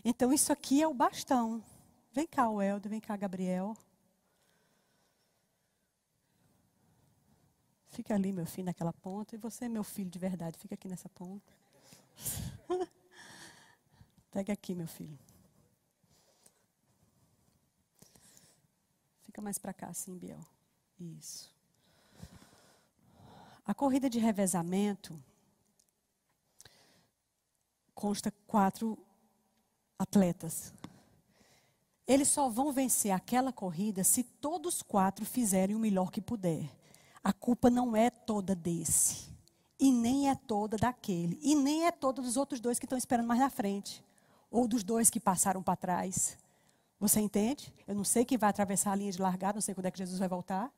B: Então, isso aqui é o bastão. Vem cá, o Helder, vem cá, Gabriel. Fica ali, meu filho, naquela ponta. E você, meu filho de verdade, fica aqui nessa ponta. Pega aqui, meu filho. Fica mais para cá, assim, Biel. Isso. A corrida de revezamento consta quatro atletas. Eles só vão vencer aquela corrida se todos quatro fizerem o melhor que puder. A culpa não é toda desse. E nem é toda daquele. E nem é toda dos outros dois que estão esperando mais na frente. Ou dos dois que passaram para trás. Você entende? Eu não sei quem vai atravessar a linha de largada, não sei quando é que Jesus vai voltar.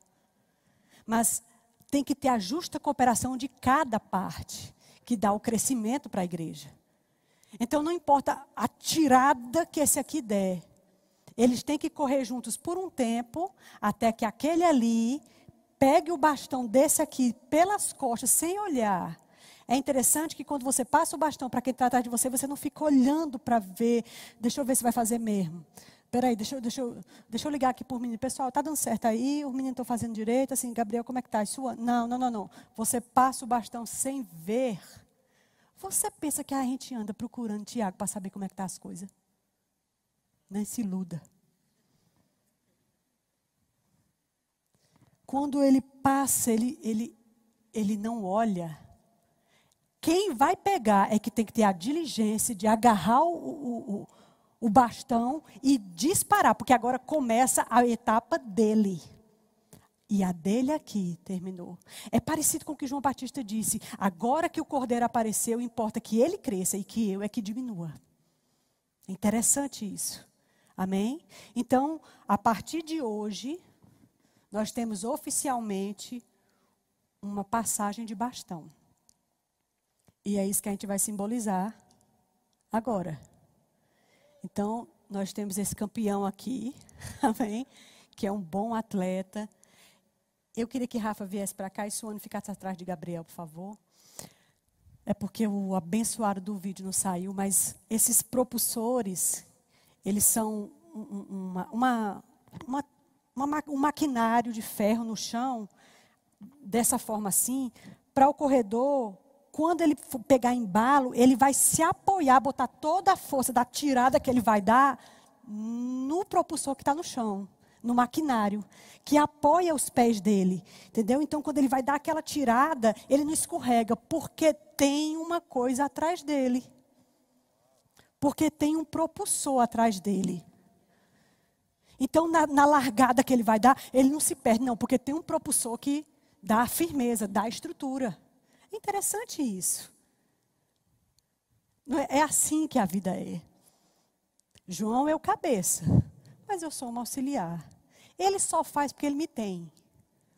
B: Mas tem que ter a justa cooperação de cada parte, que dá o crescimento para a igreja. Então não importa a tirada que esse aqui der. Eles têm que correr juntos por um tempo, até que aquele ali pegue o bastão desse aqui pelas costas, sem olhar. É interessante que quando você passa o bastão para quem está atrás de você, você não fica olhando para ver, deixa eu ver se vai fazer mesmo. Peraí, deixa eu, deixa, eu, deixa eu ligar aqui por menino. Pessoal, tá dando certo aí? Os meninos estão fazendo direito? Assim, Gabriel, como é que tá? Sua? Não, não, não, não. Você passa o bastão sem ver. Você pensa que a gente anda procurando Tiago para saber como é que tá as coisas? Nem se iluda. Quando ele passa, ele, ele, ele não olha. Quem vai pegar é que tem que ter a diligência de agarrar o, o, o, o bastão e disparar, porque agora começa a etapa dele. E a dele aqui terminou. É parecido com o que João Batista disse. Agora que o cordeiro apareceu, importa que ele cresça e que eu é que diminua. É interessante isso. Amém? Então, a partir de hoje, nós temos oficialmente uma passagem de bastão. E é isso que a gente vai simbolizar agora. Então, nós temos esse campeão aqui, amém? Que é um bom atleta. Eu queria que Rafa viesse para cá e Suane ficasse atrás de Gabriel, por favor. É porque o abençoado do vídeo não saiu, mas esses propulsores, eles são uma, uma, uma uma, um maquinário de ferro no chão, dessa forma assim, para o corredor, quando ele pegar embalo, ele vai se apoiar, botar toda a força da tirada que ele vai dar no propulsor que está no chão, no maquinário, que apoia os pés dele, entendeu? Então, quando ele vai dar aquela tirada, ele não escorrega, porque tem uma coisa atrás dele. Porque tem um propulsor atrás dele. Então, na, na, largada que ele vai dar, ele não se perde, não, porque tem um propulsor que dá firmeza, dá estrutura. É interessante isso. É, é assim que a vida é. João é o cabeça, mas eu sou um auxiliar. Ele só faz porque ele me tem.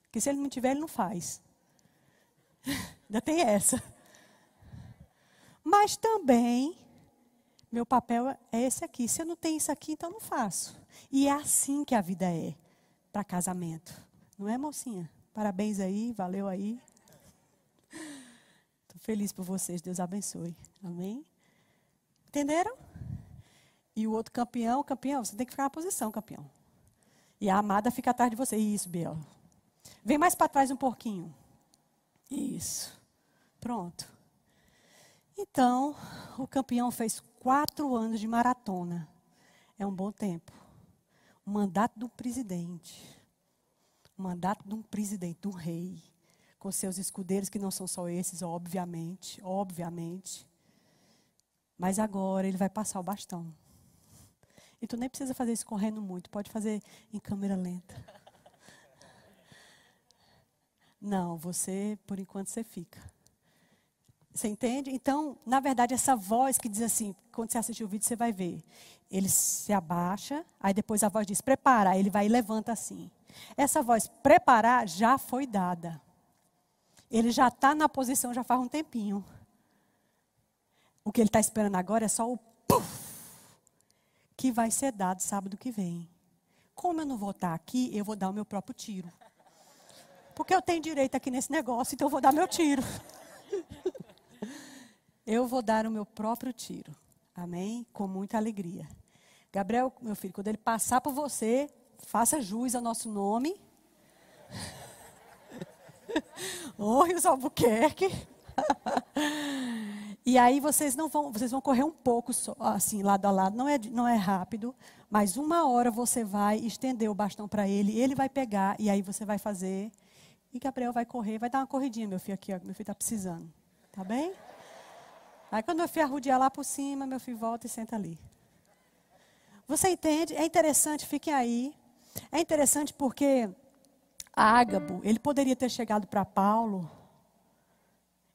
B: Porque se ele não tiver, ele não faz. Ainda tem essa. Mas também, meu papel é esse aqui. Se eu não tenho isso aqui, então não faço. E é assim que a vida é para casamento. Não é, mocinha? Parabéns aí, valeu aí. Estou feliz por vocês, Deus abençoe. Amém? Entenderam? E o outro campeão, campeão, você tem que ficar na posição, campeão. E a amada fica atrás de você. Isso, Biel. Vem mais para trás um pouquinho. Isso. Pronto. Então, o campeão fez quatro anos de maratona. É um bom tempo o mandato um presidente. O mandato de um presidente, de um rei. Com seus escudeiros, que não são só esses, obviamente. Obviamente. Mas agora ele vai passar o bastão. E tu nem precisa fazer isso correndo muito, pode fazer em câmera lenta. Não, você, por enquanto, você fica. Você entende? Então, na verdade, essa voz que diz assim, quando você assistir o vídeo, você vai ver. Ele se abaixa, aí depois a voz diz, prepara, ele vai e levanta assim. Essa voz, preparar, já foi dada. Ele já está na posição já faz um tempinho. O que ele está esperando agora é só o puff, que vai ser dado sábado que vem. Como eu não vou estar aqui, eu vou dar o meu próprio tiro. Porque eu tenho direito aqui nesse negócio, então eu vou dar meu tiro. eu vou dar o meu próprio tiro. Amém? Com muita alegria. Gabriel, meu filho, quando ele passar por você, faça jus ao nosso nome. Oi, os Albuquerque. e aí vocês não vão, vocês vão correr um pouco assim, lado a lado, não é, não é rápido, mas uma hora você vai estender o bastão para ele, ele vai pegar e aí você vai fazer. E Gabriel vai correr, vai dar uma corridinha, meu filho aqui, ó, meu filho está precisando. Tá bem? Aí quando meu filho arrudear lá por cima, meu filho volta e senta ali. Você entende? É interessante, fiquem aí. É interessante porque Ágabo, ele poderia ter chegado para Paulo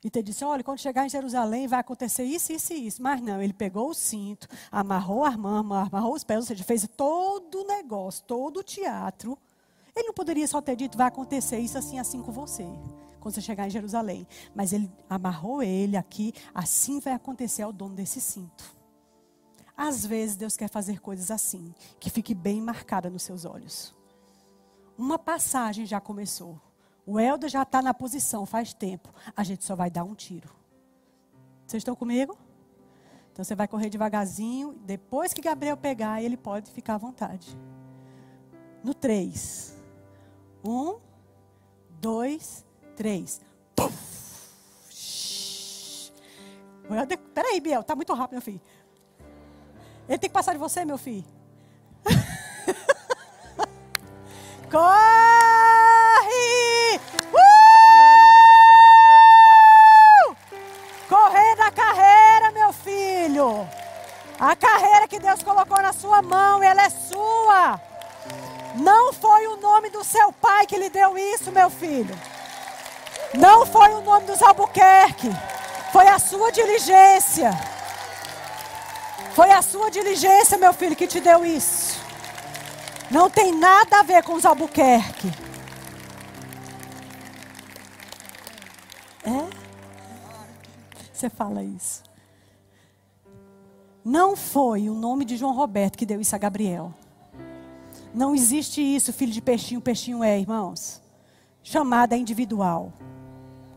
B: e ter dito: olha, quando chegar em Jerusalém vai acontecer isso, isso e isso. Mas não, ele pegou o cinto, amarrou a mão, amarrou os pés, ou seja, fez todo o negócio, todo o teatro. Ele não poderia só ter dito: vai acontecer isso assim, assim com você, quando você chegar em Jerusalém. Mas ele amarrou ele aqui, assim vai acontecer ao dono desse cinto. Às vezes Deus quer fazer coisas assim, que fique bem marcada nos seus olhos. Uma passagem já começou. O Helder já está na posição faz tempo. A gente só vai dar um tiro. Vocês estão comigo? Então você vai correr devagarzinho. Depois que Gabriel pegar, ele pode ficar à vontade. No 3. 1, 2, 3. Peraí, Biel, tá muito rápido, meu filho. Ele tem que passar de você, meu filho. Corre! Deus colocou na sua mão, ela é sua. Não foi o nome do seu pai que lhe deu isso, meu filho. Não foi o nome dos Albuquerque. Foi a sua diligência. Foi a sua diligência, meu filho, que te deu isso. Não tem nada a ver com os Albuquerque. É? Você fala isso. Não foi o nome de João Roberto que deu isso a Gabriel. Não existe isso, filho de peixinho, peixinho é, irmãos. Chamada individual.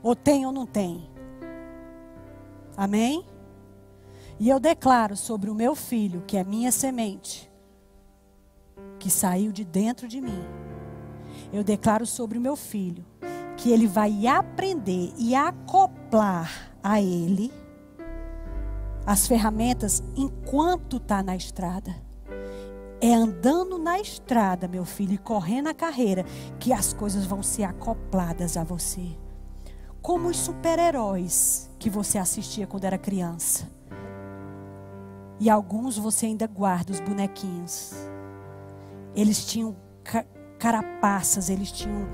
B: Ou tem ou não tem. Amém? E eu declaro sobre o meu filho, que é minha semente, que saiu de dentro de mim. Eu declaro sobre o meu filho, que ele vai aprender e acoplar a ele as ferramentas enquanto está na estrada. É andando na estrada, meu filho, e correndo a carreira, que as coisas vão ser acopladas a você. Como os super-heróis que você assistia quando era criança. E alguns você ainda guarda os bonequinhos. Eles tinham carapaças, eles tinham.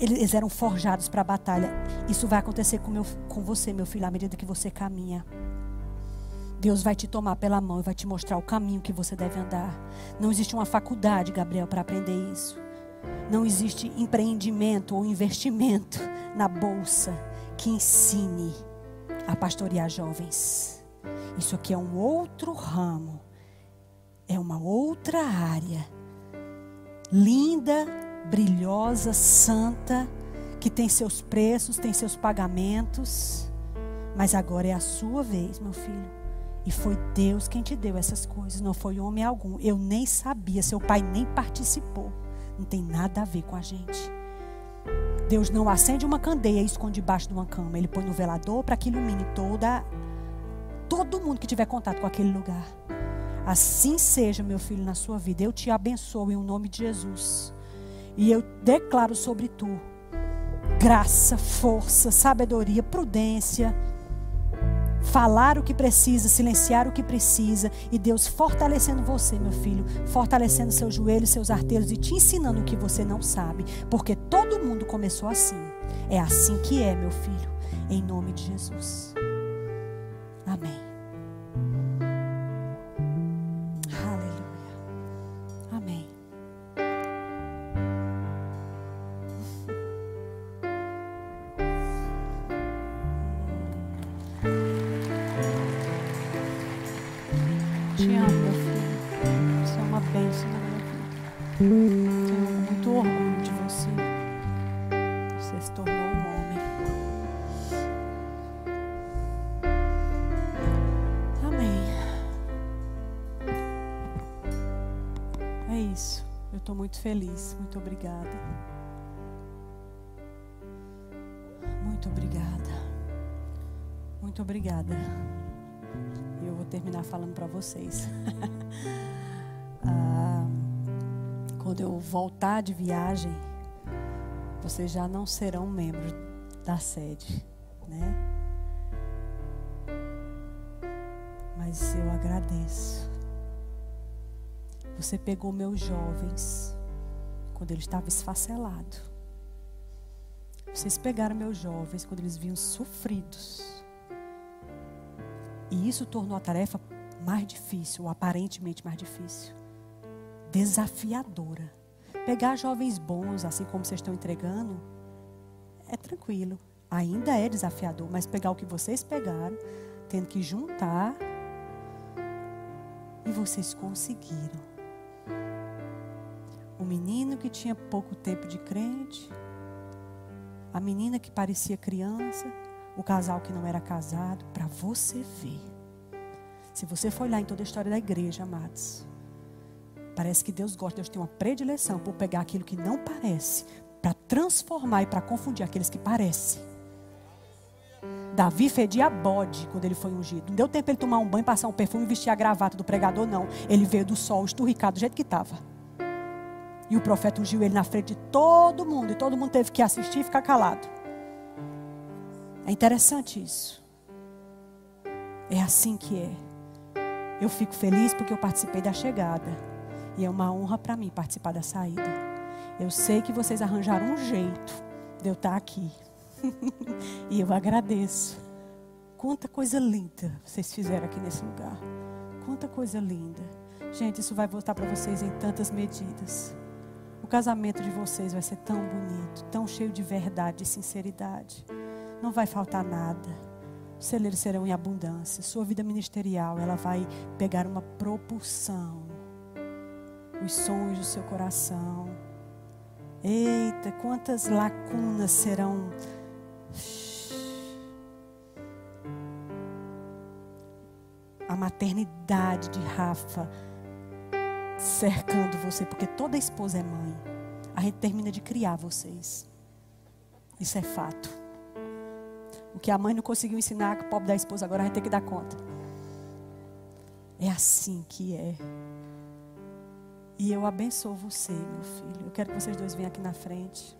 B: Eles eram forjados para a batalha. Isso vai acontecer com, meu, com você, meu filho, à medida que você caminha. Deus vai te tomar pela mão e vai te mostrar o caminho que você deve andar. Não existe uma faculdade, Gabriel, para aprender isso. Não existe empreendimento ou investimento na bolsa que ensine a pastorear jovens. Isso aqui é um outro ramo, é uma outra área. Linda, brilhosa, santa, que tem seus preços, tem seus pagamentos. Mas agora é a sua vez, meu filho. E foi Deus quem te deu essas coisas, não foi homem algum. Eu nem sabia, seu pai nem participou. Não tem nada a ver com a gente. Deus não acende uma candeia e esconde debaixo de uma cama. Ele põe no velador para que ilumine toda todo mundo que tiver contato com aquele lugar. Assim seja, meu filho, na sua vida. Eu te abençoo em nome de Jesus. E eu declaro sobre tu graça, força, sabedoria, prudência. Falar o que precisa, silenciar o que precisa. E Deus fortalecendo você, meu filho. Fortalecendo seus joelhos, seus arteiros e te ensinando o que você não sabe. Porque todo mundo começou assim. É assim que é, meu filho. Em nome de Jesus. Obrigada. Muito obrigada. Muito obrigada. E eu vou terminar falando para vocês. ah, quando eu voltar de viagem, vocês já não serão membros da sede, né? Mas eu agradeço. Você pegou meus jovens quando ele estava esfacelado. Vocês pegaram meus jovens quando eles vinham sofridos. E isso tornou a tarefa mais difícil, ou aparentemente mais difícil. Desafiadora. Pegar jovens bons, assim como vocês estão entregando, é tranquilo. Ainda é desafiador, mas pegar o que vocês pegaram, tendo que juntar, e vocês conseguiram. Menino que tinha pouco tempo de crente, a menina que parecia criança, o casal que não era casado, para você ver. Se você for olhar em toda a história da igreja, amados, Parece que Deus gosta, Deus tem uma predileção por pegar aquilo que não parece, para transformar e para confundir aqueles que parecem. Davi fedia bode quando ele foi ungido. Não deu tempo ele tomar um banho, passar um perfume e vestir a gravata do pregador, não. Ele veio do sol, esturricado do jeito que estava. E o profeta ungiu ele na frente de todo mundo. E todo mundo teve que assistir e ficar calado. É interessante isso. É assim que é. Eu fico feliz porque eu participei da chegada. E é uma honra para mim participar da saída. Eu sei que vocês arranjaram um jeito de eu estar aqui. e eu agradeço. Quanta coisa linda vocês fizeram aqui nesse lugar. Quanta coisa linda. Gente, isso vai voltar para vocês em tantas medidas. Casamento de vocês vai ser tão bonito, tão cheio de verdade e sinceridade. Não vai faltar nada. Os celeiros serão em abundância. Sua vida ministerial, ela vai pegar uma propulsão os sonhos do seu coração. Eita, quantas lacunas serão. A maternidade de Rafa cercando você, porque toda esposa é mãe. A gente termina de criar vocês. Isso é fato. O que a mãe não conseguiu ensinar, o pobre da esposa agora a gente tem que dar conta. É assim que é. E eu abençoo você, meu filho. Eu quero que vocês dois venham aqui na frente.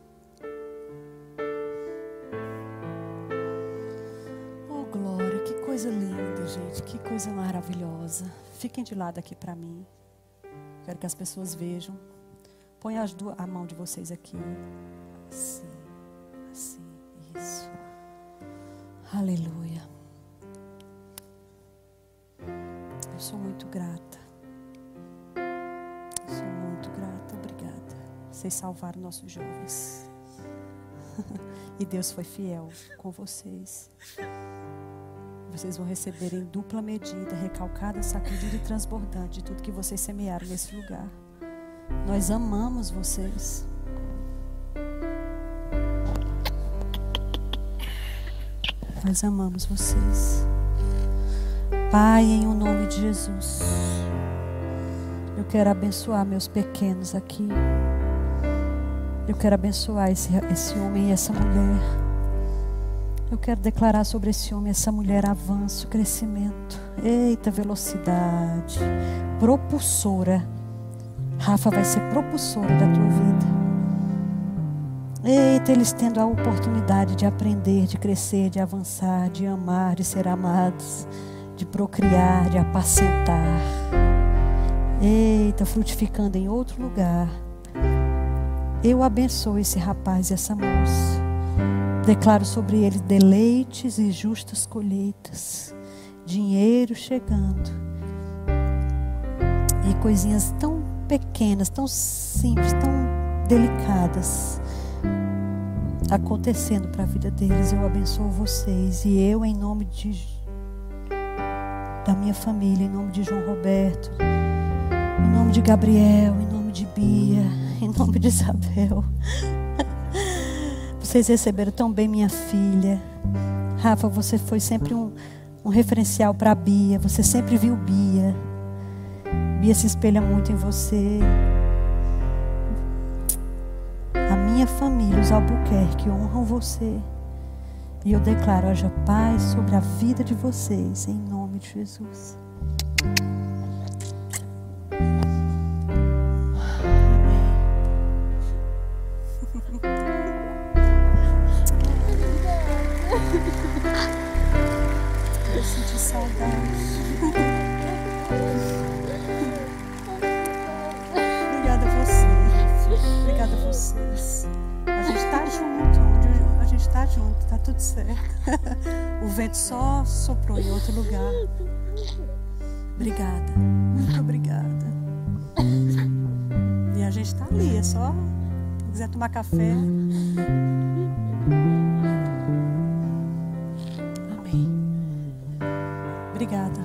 B: Oh, glória, que coisa linda, gente. Que coisa maravilhosa. Fiquem de lado aqui para mim. Quero que as pessoas vejam. Põe as duas, a mão de vocês aqui. Assim, assim, isso. Aleluia. Eu sou muito grata. Sou muito grata, obrigada. Vocês salvaram nossos jovens. e Deus foi fiel com vocês. Vocês vão receber em dupla medida, recalcada, sacudida e transbordante de tudo que vocês semearam nesse lugar. Nós amamos vocês. Nós amamos vocês. Pai, em o nome de Jesus. Eu quero abençoar meus pequenos aqui. Eu quero abençoar esse, esse homem e essa mulher. Eu quero declarar sobre esse homem essa mulher avanço, crescimento. Eita, velocidade. Propulsora. Rafa vai ser propulsora da tua vida. Eita, eles tendo a oportunidade de aprender, de crescer, de avançar, de amar, de ser amados, de procriar, de apacentar. Eita, frutificando em outro lugar. Eu abençoo esse rapaz e essa moça. Declaro sobre ele deleites e justas colheitas, dinheiro chegando e coisinhas tão pequenas, tão simples, tão delicadas acontecendo para a vida deles. Eu abençoo vocês e eu, em nome de da minha família, em nome de João Roberto, em nome de Gabriel, em nome de Bia, em nome de Isabel. Vocês receberam tão bem minha filha. Rafa, você foi sempre um, um referencial para Bia. Você sempre viu Bia. Bia se espelha muito em você. minha família, os Albuquerque, honram você. E eu declaro, haja paz sobre a vida de vocês, em nome de Jesus. A gente está junto, a gente está junto, está tudo certo. O vento só soprou em outro lugar. Obrigada, muito obrigada. E a gente está ali, é só. Se quiser tomar café. Amém. Obrigada.